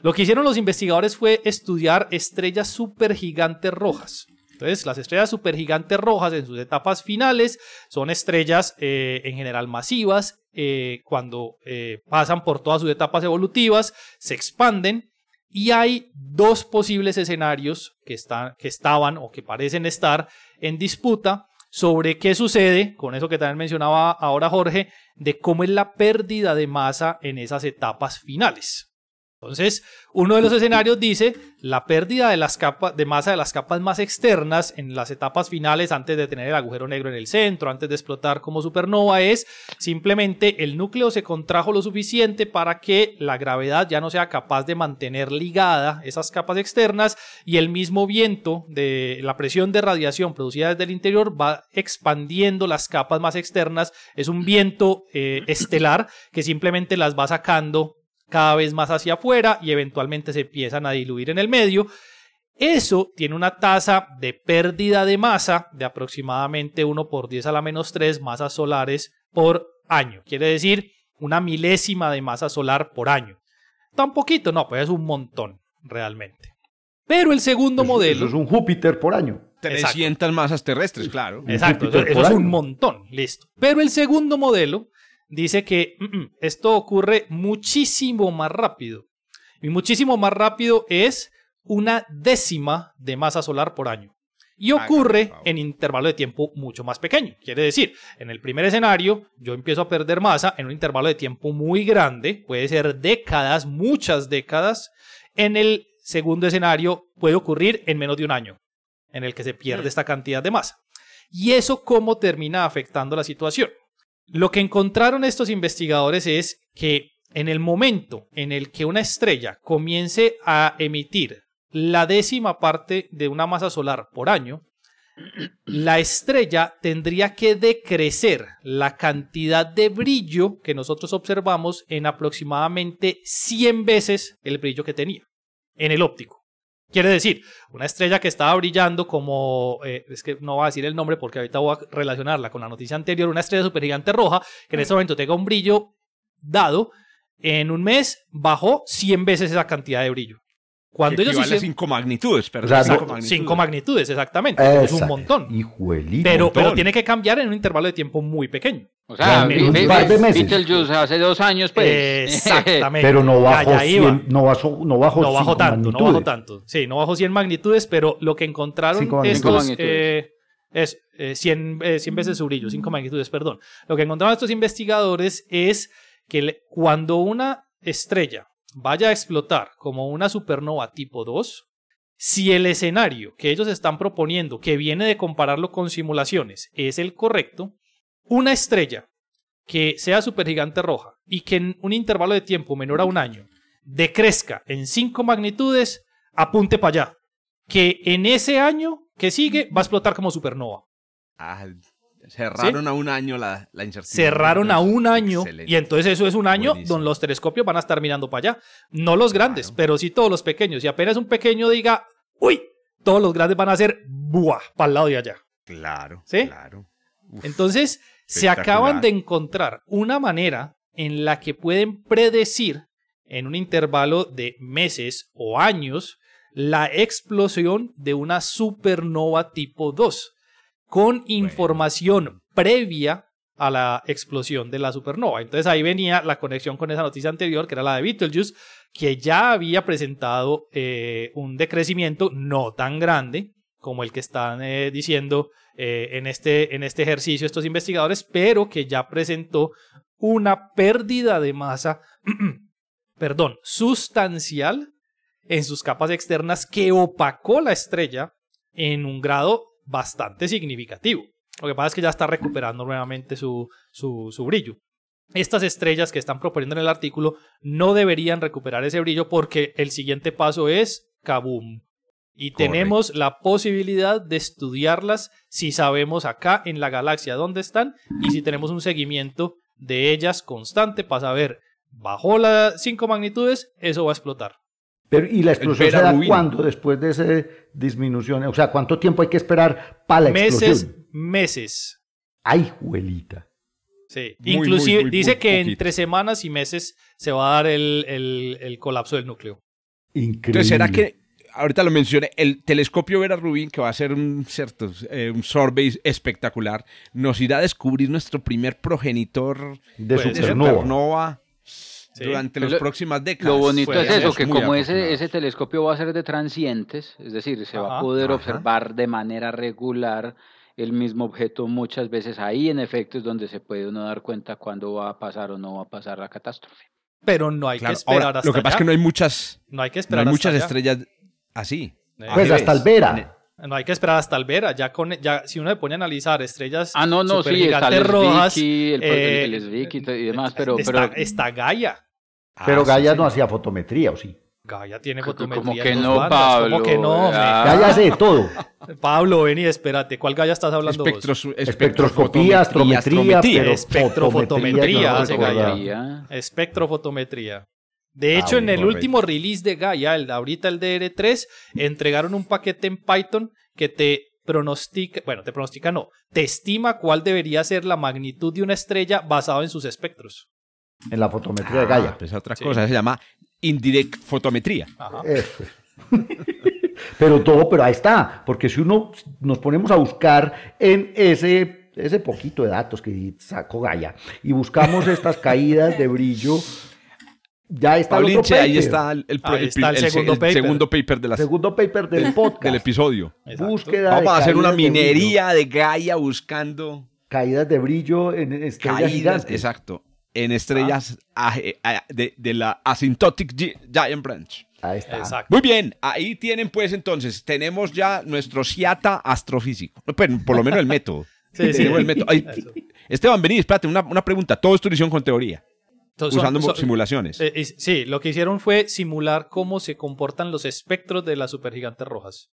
Lo que hicieron los investigadores fue estudiar estrellas supergigantes rojas. Entonces, las estrellas supergigantes rojas en sus etapas finales son estrellas eh, en general masivas. eh, cuando eh, pasan por todas sus etapas evolutivas, se expanden y hay dos posibles escenarios que, están, que estaban o que parecen estar en disputa sobre qué sucede, con eso que también mencionaba ahora Jorge, de cómo es la pérdida de masa en esas etapas finales. Entonces, uno de los escenarios dice la pérdida de, las capas, de masa de las capas más externas en las etapas finales antes de tener el agujero negro en el centro, antes de explotar como supernova, es simplemente el núcleo se contrajo lo suficiente para que la gravedad ya no sea capaz de mantener ligada esas capas externas y el mismo viento de la presión de radiación producida desde el interior va expandiendo las capas más externas. Es un viento eh, estelar que simplemente las va sacando cada vez más hacia afuera y eventualmente se empiezan a diluir en el medio. Eso tiene una tasa de pérdida de masa de aproximadamente 1 por 10 a la menos 3 masas solares por año. Quiere decir una milésima de masa solar por año. Tan poquito, no, pues es un montón realmente. Pero el segundo Eso- modelo... Eso es un Júpiter por año. 300 masas terrestres, claro. Exacto, eso, es un montón, listo. Pero el segundo modelo dice que mm, mm, esto ocurre muchísimo más rápido. Y muchísimo más rápido es una décima de masa solar por año. Y Hágame ocurre en intervalo de tiempo mucho más pequeño. Quiere decir, en el primer escenario yo empiezo a perder masa en un intervalo de tiempo muy grande, puede ser décadas, muchas décadas. En el segundo escenario puede ocurrir en menos de un año, en el que se pierde esta cantidad de masa. ¿Y eso cómo termina afectando la situación? Lo que encontraron estos investigadores es que en el momento en el que una estrella comience a emitir la décima parte de una masa solar por año, la estrella tendría que decrecer la cantidad de brillo que nosotros observamos en aproximadamente 100 veces el brillo que tenía en el óptico. Quiere decir, una estrella que estaba brillando como, eh, es que no voy a decir el nombre porque ahorita voy a relacionarla con la noticia anterior, una estrella supergigante roja que en este momento tenga un brillo dado, en un mes bajó 100 veces esa cantidad de brillo. Cuando Que ellos hicieron cinco magnitudes, perdón. O sea, cinco no- magnitudes. cinco magnitudes, exactamente, es un montón. Hijuelito. Pero, montón. pero tiene que cambiar en un intervalo de tiempo muy pequeño. O sea, un par de meses. Beetlejuice hace dos años, pues. Exactamente. Pero no bajó, Allá iba. 100, no bajó, no bajó, no bajó tanto, no magnitudes. bajó tanto. Sí, no bajó 100 magnitudes, pero lo que encontraron estos eh, es eh, 100, eh, 100 veces su brillo, 5 magnitudes, perdón. Lo que encontraron estos investigadores es que le- cuando una estrella vaya a explotar como una supernova tipo 2, si el escenario que ellos están proponiendo, que viene de compararlo con simulaciones, es el correcto, una estrella que sea supergigante roja y que en un intervalo de tiempo menor a un año decrezca en 5 magnitudes, apunte para allá. Que en ese año que sigue va a explotar como supernova. Cerraron a un año la, la incertidumbre. Cerraron a un año Excelente. y entonces eso es un año Buenísimo. donde los telescopios van a estar mirando para allá. No los grandes, Claro. pero sí todos los pequeños. Y apenas un pequeño diga, uy, todos los grandes van a ser, buah, para el lado de allá. Claro, ¿Sí? claro. Uf, Entonces, se acaban de encontrar una manera en la que pueden predecir en un intervalo de meses o años la explosión de una supernova tipo 2 con información previa a la explosión de la supernova. Entonces ahí venía la conexión con esa noticia anterior, que era la de Betelgeuse, que ya había presentado eh, un decrecimiento no tan grande como el que están eh, diciendo eh, en, este, en este ejercicio estos investigadores, pero que ya presentó una pérdida de masa, *clears throat* perdón, sustancial en sus capas externas que opacó la estrella en un grado bastante significativo. Lo que pasa es que ya está recuperando nuevamente su, su, su brillo. Estas estrellas que están proponiendo en el artículo no deberían recuperar ese brillo porque el siguiente paso es kaboom. Y tenemos la posibilidad de estudiarlas si sabemos acá en la galaxia dónde están y si tenemos un seguimiento de ellas constante para saber, bajo las 5 magnitudes, eso va a explotar. Pero, ¿Y la explosión se da cuándo después de esa disminución? O sea, ¿cuánto tiempo hay que esperar para la Meses, explosión? meses. Ay, juelita. Sí. Muy, Inclusive muy, muy, dice muy que poquito. entre semanas y meses se va a dar el, el- el colapso del núcleo. Increíble. Entonces, ¿será que, ahorita lo mencioné, el telescopio Vera Rubin, que va a ser un, cierto, eh, un survey espectacular, nos irá a descubrir nuestro primer progenitor de Puede de ser. supernova? Sí. durante Lo- las próximas décadas? Lo bonito es eso, que como ese, telescopio va a ser de transientes, es decir, se va a poder Ajá. observar de manera regular el mismo objeto muchas veces ahí en efecto es donde se puede uno dar cuenta cuándo va a pasar o no va a pasar la catástrofe. Pero no hay Claro, que esperar ahora, hasta lo que pasa es que no hay muchas, No hay que no esperar hay hasta muchas allá. estrellas así. Eh, Pues ¿A qué hasta el Vera. No hay que esperar hasta el Vera. Ya con, ya, si uno se pone a analizar estrellas Ah, no, no, sí, está el rojas, el, eh, el, el y, demás, pero, está, pero está Gaia. Pero Ah, Gaia sí. no hacía fotometría, ¿o sí? Gaia tiene Como fotometría. que en dos no, bandas. Pablo, ¿Cómo que no? hombre? ah. Gaia hace de todo. *laughs* Pablo, ven y espérate. ¿Cuál Gaia estás hablando vos? Espectros- Espectroscopía, astrometría, pero Espectrofotometría, fotometría, hace yo no Gaia. recordaba. Gaia. Espectrofotometría. De Ah, hecho, en el último release de Gaia, el de ahorita el DR3, entregaron un paquete en Python que te pronostica, bueno, te pronostica no, te estima cuál debería ser la magnitud de una estrella basado en sus espectros. En la fotometría de Ah, Gaia. pues otra Sí. cosa, se llama indirect fotometría. Ajá. Eso. *laughs* pero todo, pero ahí está, porque si uno nos ponemos a buscar en ese, ese poquito de datos que sacó Gaia y buscamos estas caídas de brillo, ya está el otro ahí está el, el- Ahí está el el- segundo el paper. segundo paper de la- segundo paper del podcast. del *laughs* episodio. Exacto. Búsqueda Vamos de a hacer una caídas de minería de Gaia buscando Caídas de brillo en estrellas caídas, gigantes. exacto, en estrellas a- a- de, de la Asymptotic Gi- Giant Branch. Ahí está. Exacto. Muy bien, ahí tienen pues entonces, tenemos ya nuestro SIATA astrofísico, Bueno, por lo menos el método. *laughs* Sí, sí. El método. Ay. Esteban, vení, espérate, una, una pregunta. Todo esto lo hicieron con teoría, Entonces, usando son- simulaciones. eh, y- sí, lo que hicieron fue simular cómo se comportan los espectros de las supergigantes rojas.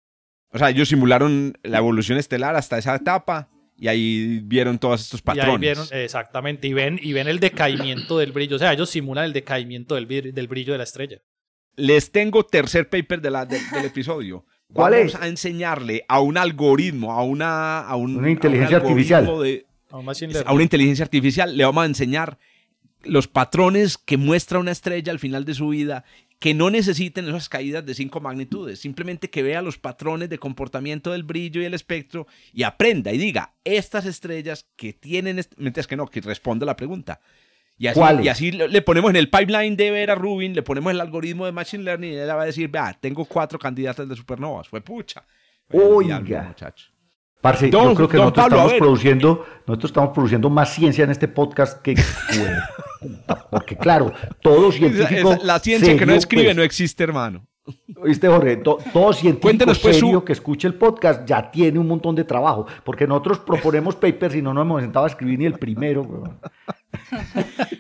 O sea, ellos simularon la evolución estelar hasta esa etapa y ahí vieron todos estos Y patrones. ahí vieron, exactamente, y ven, y ven el decaimiento del brillo. O sea, ellos simulan el decaimiento del, del brillo de la estrella. Les tengo tercer paper de la- del- del episodio. *laughs* ¿Cuál Vamos es? a enseñarle a un algoritmo, a una, a un- Una inteligencia a un algoritmo artificial. de- A un una inteligencia artificial, le vamos a enseñar los patrones que muestra una estrella al final de su vida, que no necesiten esas caídas de cinco magnitudes, simplemente que vea los patrones de comportamiento del brillo y el espectro y aprenda y diga, estas estrellas que tienen, mientras que no, que responda la pregunta. Y así, y así le ponemos en el pipeline de Vera Rubin, le ponemos el algoritmo de Machine Learning y ella va a decir, vea, tengo cuatro candidatas de supernovas. Fue pucha. Fue Oiga. diablo, muchacho. Parce, Don- yo creo que nosotros Pablo, estamos produciendo, nosotros estamos produciendo más ciencia en este podcast que *laughs* porque claro, todo Esa- científico esa- la ciencia que no serio, escribe pues, no existe, hermano. ¿Oíste, Jorge? To- todo científico pues, serio su- que escuche el podcast ya tiene un montón de trabajo, porque nosotros proponemos papers y no nos hemos sentado a escribir ni el primero. weón.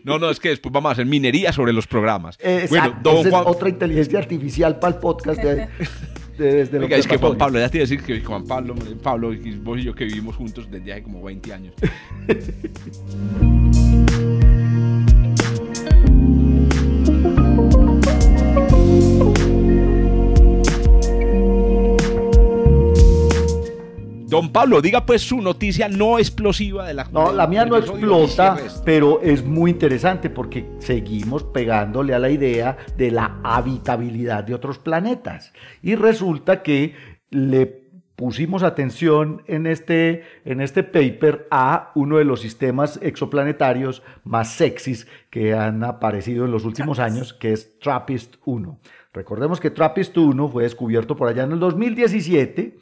No, no, es que después vamos a hacer minería sobre los programas. Eh, bueno, exacto, don esa Juan, es otra inteligencia artificial para el podcast de, de- desde Oiga, es que Juan. Pablo, ya te iba a decir que Juan Pablo, Pablo, vos y yo que vivimos juntos desde hace como 20 años. *laughs* Don Pablo, diga pues su noticia no explosiva de la No, la mía no explota, pero es muy interesante porque seguimos pegándole a la idea de la habitabilidad de otros planetas. Y resulta que le pusimos atención en este, en este paper a uno de los sistemas exoplanetarios más sexys que han aparecido en los últimos años, que es TRAPPIST-1. Recordemos que TRAPPIST-1 fue descubierto por allá en el 2017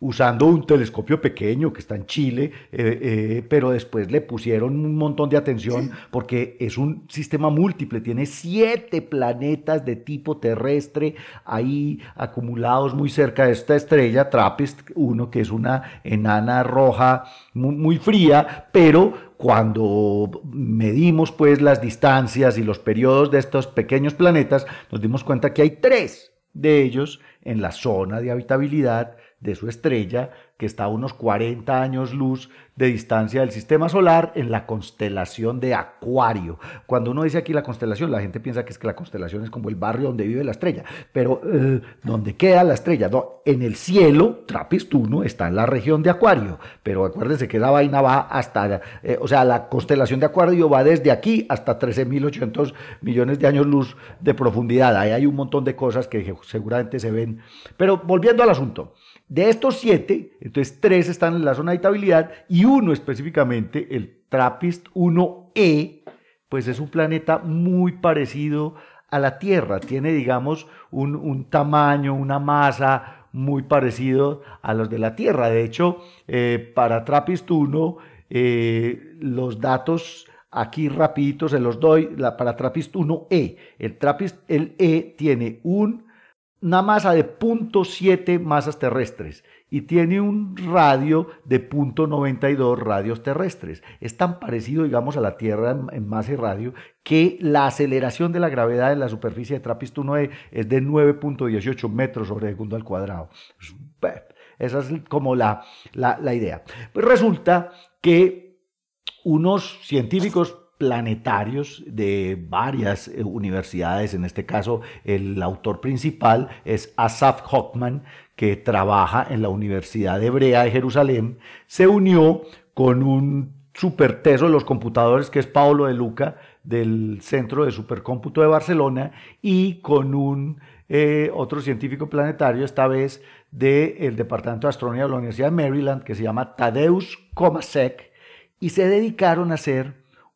usando un telescopio pequeño que está en Chile, eh, eh, pero después le pusieron un montón de atención porque es un sistema múltiple, tiene siete planetas de tipo terrestre ahí acumulados muy cerca de esta estrella, TRAPPIST 1, que es una enana roja muy, muy fría, pero cuando medimos pues las distancias y los periodos de estos pequeños planetas, nos dimos cuenta que hay tres de ellos en la zona de habitabilidad de su estrella, que está a unos 40 años luz de distancia del sistema solar en la constelación de Acuario. Cuando uno dice aquí la constelación, la gente piensa que es que la constelación es como el barrio donde vive la estrella, pero eh, donde queda la estrella, no, en el cielo, Trappist 1 está en la región de Acuario, pero acuérdense que esa vaina va hasta, eh, o sea, la constelación de Acuario va desde aquí hasta 13.800 millones de años luz de profundidad. Ahí hay un montón de cosas que seguramente se ven. Pero volviendo al asunto. De estos siete, entonces tres están en la zona de habitabilidad y uno específicamente, el TRAPPIST 1e, pues es un planeta muy parecido a la Tierra. Tiene, digamos, un, tamaño, una masa muy parecido a los de la Tierra. De hecho, eh, para TRAPPIST 1, eh, los datos aquí rapidito se los doy. para TRAPPIST 1e, el TRAPPIST el E tiene un una masa de 0.7 masas terrestres y tiene un radio de 0.92 radios terrestres. Es tan parecido, digamos, a la Tierra en, masa y radio que la aceleración de la gravedad en la superficie de TRAPPIST 1e es de 9.18 metros sobre segundo al cuadrado. Esa es como la, la, la idea. Pues resulta que unos científicos planetarios de varias eh, universidades. En este caso, el autor principal es Asaf Hockman, que trabaja en la Universidad Hebrea de Jerusalén. Se unió con un superteso de los computadores, que es Paulo de Luca, del Centro de Supercómputo de Barcelona, y con un eh, otro científico planetario, esta vez del Departamento de Astronomía de la Universidad de Maryland, que se llama Tadeusz Komasek, y se dedicaron a hacer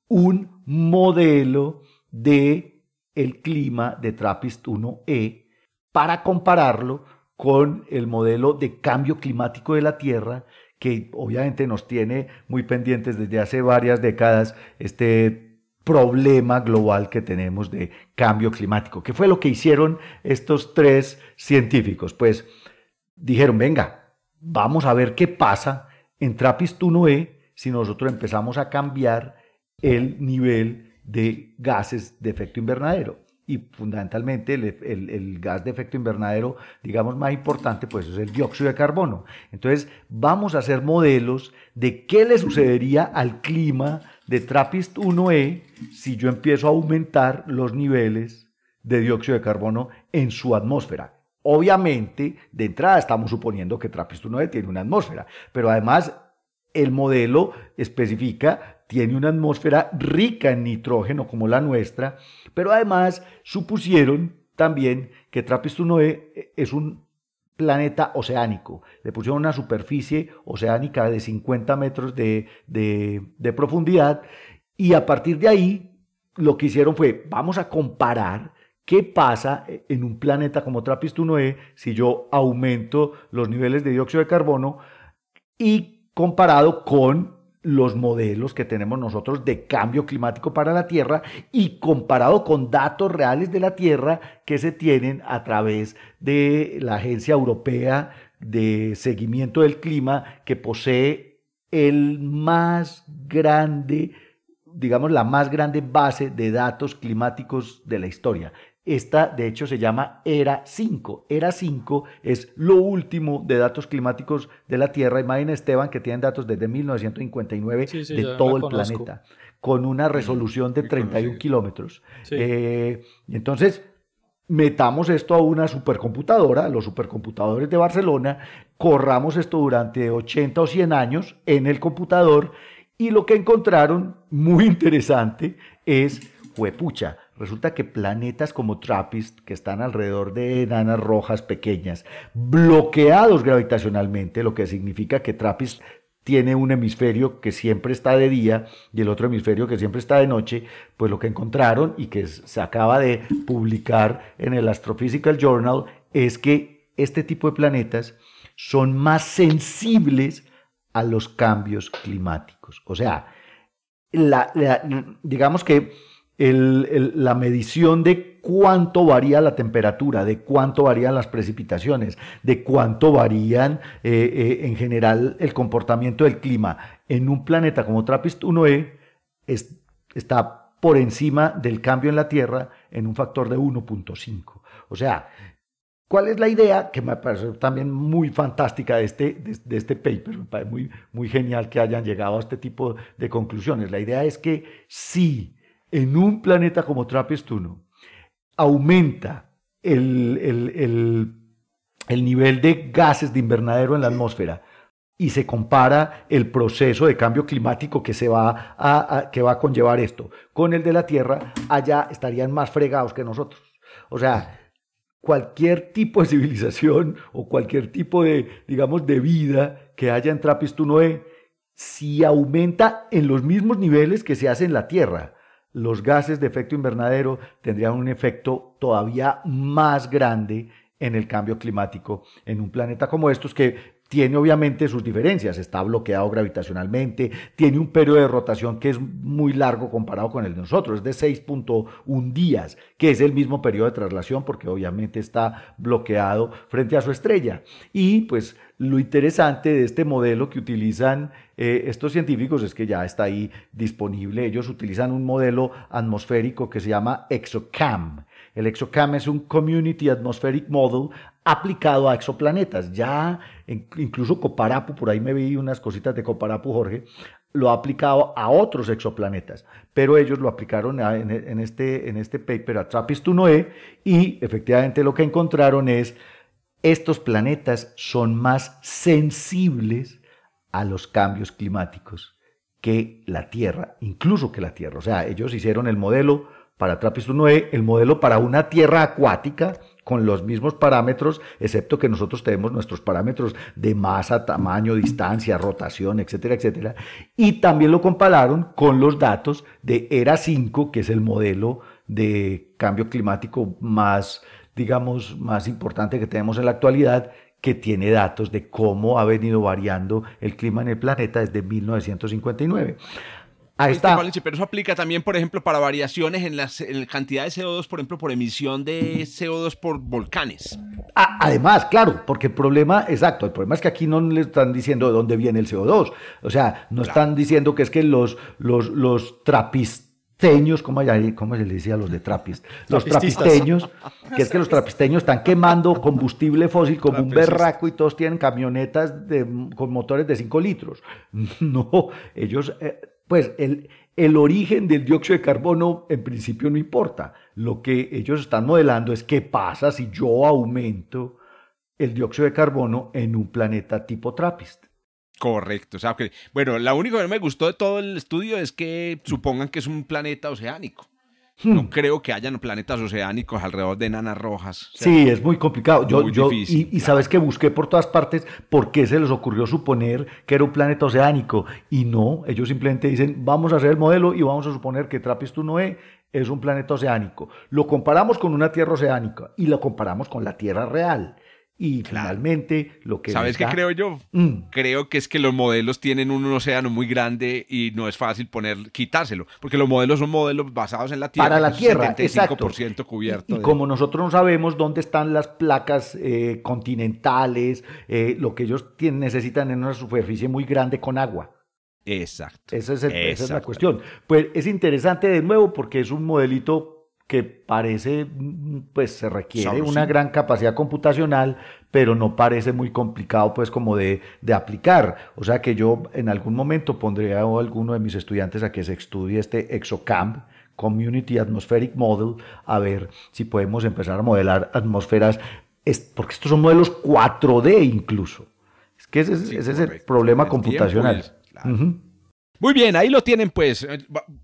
un modelo de el clima de TRAPPIST 1E para compararlo con el modelo de cambio climático de la Tierra que obviamente nos tiene muy pendientes desde hace varias décadas este problema global que tenemos de cambio climático. ¿Qué fue lo que hicieron estos tres científicos? Pues dijeron, venga, vamos a ver qué pasa en TRAPPIST 1E si nosotros empezamos a cambiar el nivel de gases de efecto invernadero. Y fundamentalmente el, gas de efecto invernadero, digamos, más importante, pues es el dióxido de carbono. Entonces, vamos a hacer modelos de qué le sucedería al clima de TRAPPIST 1E si yo empiezo a aumentar los niveles de dióxido de carbono en su atmósfera. Obviamente, de entrada estamos suponiendo que TRAPPIST 1E tiene una atmósfera, pero además el modelo especifica tiene una atmósfera rica en nitrógeno como la nuestra, pero además supusieron también que Trappist 1e es un planeta oceánico. Le pusieron una superficie oceánica de 50 metros de, de profundidad y a partir de ahí lo que hicieron fue, vamos a comparar qué pasa en un planeta como Trappist 1e si yo aumento los niveles de dióxido de carbono y comparado con los modelos que tenemos nosotros de cambio climático para la Tierra y comparado con datos reales de la Tierra que se tienen a través de la Agencia Europea de Seguimiento del Clima que posee el más grande digamos, la más grande base de datos climáticos de la historia. Esta, de hecho, se llama ERA 5. ERA 5 es lo último de datos climáticos de la Tierra. Imagina, Esteban, que tienen datos desde 1959 de todo el planeta, con una resolución de 31 kilómetros. Eh, entonces, metamos esto a una supercomputadora, los supercomputadores de Barcelona, corramos esto durante 80 o 100 años en el computador y lo que encontraron, muy interesante, es, huepucha, Resulta que planetas como TRAPPIST, que están alrededor de enanas rojas pequeñas, bloqueados gravitacionalmente, lo que significa que TRAPPIST tiene un hemisferio que siempre está de día y el otro hemisferio que siempre está de noche, pues lo que encontraron y que se acaba de publicar en el Astrophysical Journal es que este tipo de planetas son más sensibles a los cambios climáticos. O sea, digamos que la medición de cuánto varía la temperatura, de cuánto varían las precipitaciones, de cuánto varían eh, eh, en general el comportamiento del clima en un planeta como TRAPPIST 1e está por encima del cambio en la Tierra en un factor de 1.5. O sea, ¿Cuál es la idea? Que me parece también muy fantástica de este, de, este paper, me parece muy, muy genial que hayan llegado a este tipo de conclusiones. La idea es que si en un planeta como Trappist-1 aumenta el, el, el, el nivel de gases de invernadero en la atmósfera, y se compara el proceso de cambio climático que, se va a, a, que va a conllevar esto. Con el de la Tierra, allá estarían más fregados que nosotros. O sea, cualquier tipo de civilización o cualquier tipo de, digamos, de vida que haya en Trappist-1e, si aumenta en los mismos niveles que se hace en la Tierra, los gases de efecto invernadero tendrían un efecto todavía más grande en el cambio climático en un planeta como estos que tiene obviamente sus diferencias, está bloqueado gravitacionalmente, tiene un periodo de rotación que es muy largo comparado con el de nosotros, es de 6.1 días, que es el mismo periodo de traslación porque obviamente está bloqueado frente a su estrella. Y pues lo interesante de este modelo que utilizan eh, estos científicos es que ya está ahí disponible, ellos utilizan un modelo atmosférico que se llama ExoCam. El ExoCam es un Community Atmospheric Model aplicado a exoplanetas. Ya incluso Coparapu, por ahí me vi unas cositas de Coparapu, Jorge, lo ha aplicado a otros exoplanetas, pero ellos lo aplicaron en, en, este, en este paper a TRAPPIST-1e y efectivamente lo que encontraron es estos planetas son más sensibles a los cambios climáticos que la Tierra, incluso que la Tierra. O sea, ellos hicieron el modelo para TRAPPIST-1e, el modelo para una Tierra acuática, con los mismos parámetros, excepto que nosotros tenemos nuestros parámetros de masa, tamaño, distancia, rotación, etcétera, etcétera. Y también lo compararon con los datos de ERA 5, que es el modelo de cambio climático más, digamos, más importante que tenemos en la actualidad, que tiene datos de cómo ha venido variando el clima en el planeta desde 1959. Ahí está. Pero eso aplica también, por ejemplo, para variaciones en, las, en la cantidad de CO2, por ejemplo, por emisión de CO2 por volcanes. Ah, además, claro, porque el problema, exacto, el problema es que aquí no le están diciendo de dónde viene el CO2. O sea, no claro. están diciendo que es que los, los, los trapisteños, ¿cómo, ¿cómo, se le decía a los de trapist? Los trapisteños, que es que los *laughs* trapisteños están quemando combustible fósil como un berraco y todos tienen camionetas de, con motores de 5 litros. *laughs* No, ellos... Eh, pues el, el, origen del dióxido de carbono en principio no importa. Lo que ellos están modelando es qué pasa si yo aumento el dióxido de carbono en un planeta tipo TRAPPIST. Correcto. O sea, que, bueno, lo único que me gustó de todo el estudio es que supongan que es un planeta oceánico. No creo que hayan planetas oceánicos alrededor de enanas rojas. O sea, sí, es muy complicado. Yo, muy yo, difícil, y, y sabes que busqué por todas partes por qué se les ocurrió suponer que era un planeta oceánico. Y no, ellos simplemente dicen, vamos a hacer el modelo y vamos a suponer que Trappist-1e es un planeta oceánico. Lo comparamos con una Tierra oceánica y lo comparamos con la Tierra real. Y claro. finalmente lo que... ¿Sabes qué creo yo? Mm. Creo que es que los modelos tienen un océano muy grande y no es fácil poner, quitárselo, porque los modelos son modelos basados en la Tierra. Para la Tierra, 75% exacto. cubierto. Y, y de... como nosotros no sabemos dónde están las placas eh, continentales, eh, lo que ellos tienen, necesitan en una superficie muy grande con agua. Exacto. Esa es, el, esa es la cuestión. Pues es interesante de nuevo porque es un modelito que parece, pues se requiere Sabroso. una gran capacidad computacional, pero no parece muy complicado pues como de, de, aplicar. O sea que yo en algún momento pondré a alguno de mis estudiantes a que se estudie este ExoCamp, Community Atmospheric Model, a ver si podemos empezar a modelar atmósferas, porque estos son modelos 4D incluso. Es que ese, sí, ese es el problema el computacional. Tiempo, claro. uh -huh. Muy bien, ahí lo tienen pues.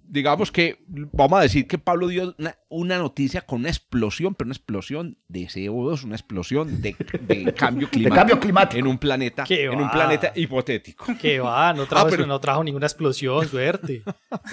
Digamos que vamos a decir que Pablo dio una, una noticia con una explosión, pero una explosión de CO2, una explosión de, de *laughs* cambio, climático de cambio climático en un planeta, en un planeta hipotético. Que va, no trajo, ah, pero... no trajo ninguna explosión, suerte.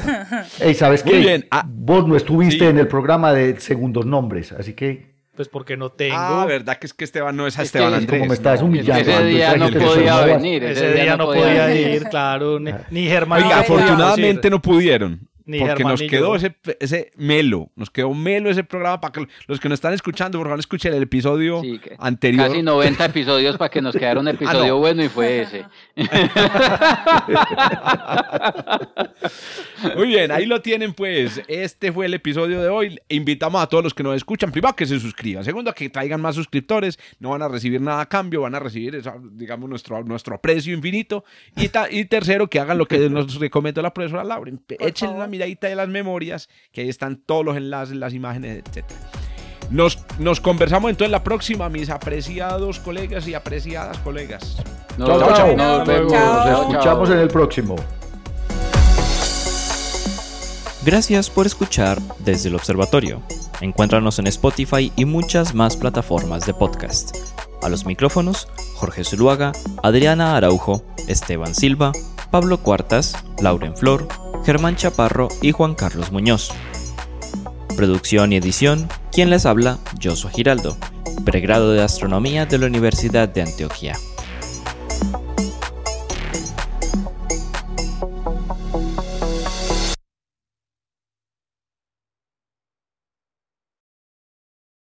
*laughs* Ey, ¿sabes qué? Bien. Ah, Vos no estuviste sí. en el programa de segundos nombres, así que pues porque no tengo. Ah, verdad que es que Esteban no es a es Esteban Andrés. Como me estás humillando. Ese día no podía venir. Ese, día, día no podía ir, claro. Ni, ni Germán. Oiga, afortunadamente no pudieron. Ni porque Germán nos ni quedó yo. ese, ese melo, nos quedó melo ese programa para que los que nos están escuchando, por favor, escuchen el episodio Sí, que anterior. Casi 90 episodios para que nos quedara un *laughs* episodio Ah, no. bueno y fue ese. *laughs* Muy bien, ahí lo tienen pues. Este fue el episodio de hoy. Invitamos a todos los que nos escuchan, primero a que se suscriban, segundo a que traigan más suscriptores, no van a recibir nada a cambio, van a recibir, digamos, nuestro, nuestro precio infinito. Y, ta- y tercero, que hagan lo que nos recomendó la profesora Lauren. Echen una miradita de las memorias, que ahí están todos los enlaces, las imágenes, etc. Nos, nos conversamos entonces la próxima, mis apreciados colegas y apreciadas colegas. Nos, Chao, chao. nos vemos. Chao. Nos escuchamos en el próximo. Gracias por escuchar desde el observatorio. Encuéntranos en Spotify y muchas más plataformas de podcast. A los micrófonos, Jorge Zuluaga, Adriana Araujo, Esteban Silva, Pablo Cuartas, Lauren Flor, Germán Chaparro y Juan Carlos Muñoz. Producción y edición, quien les habla, Joshua Giraldo, pregrado de Astronomía de la Universidad de Antioquia.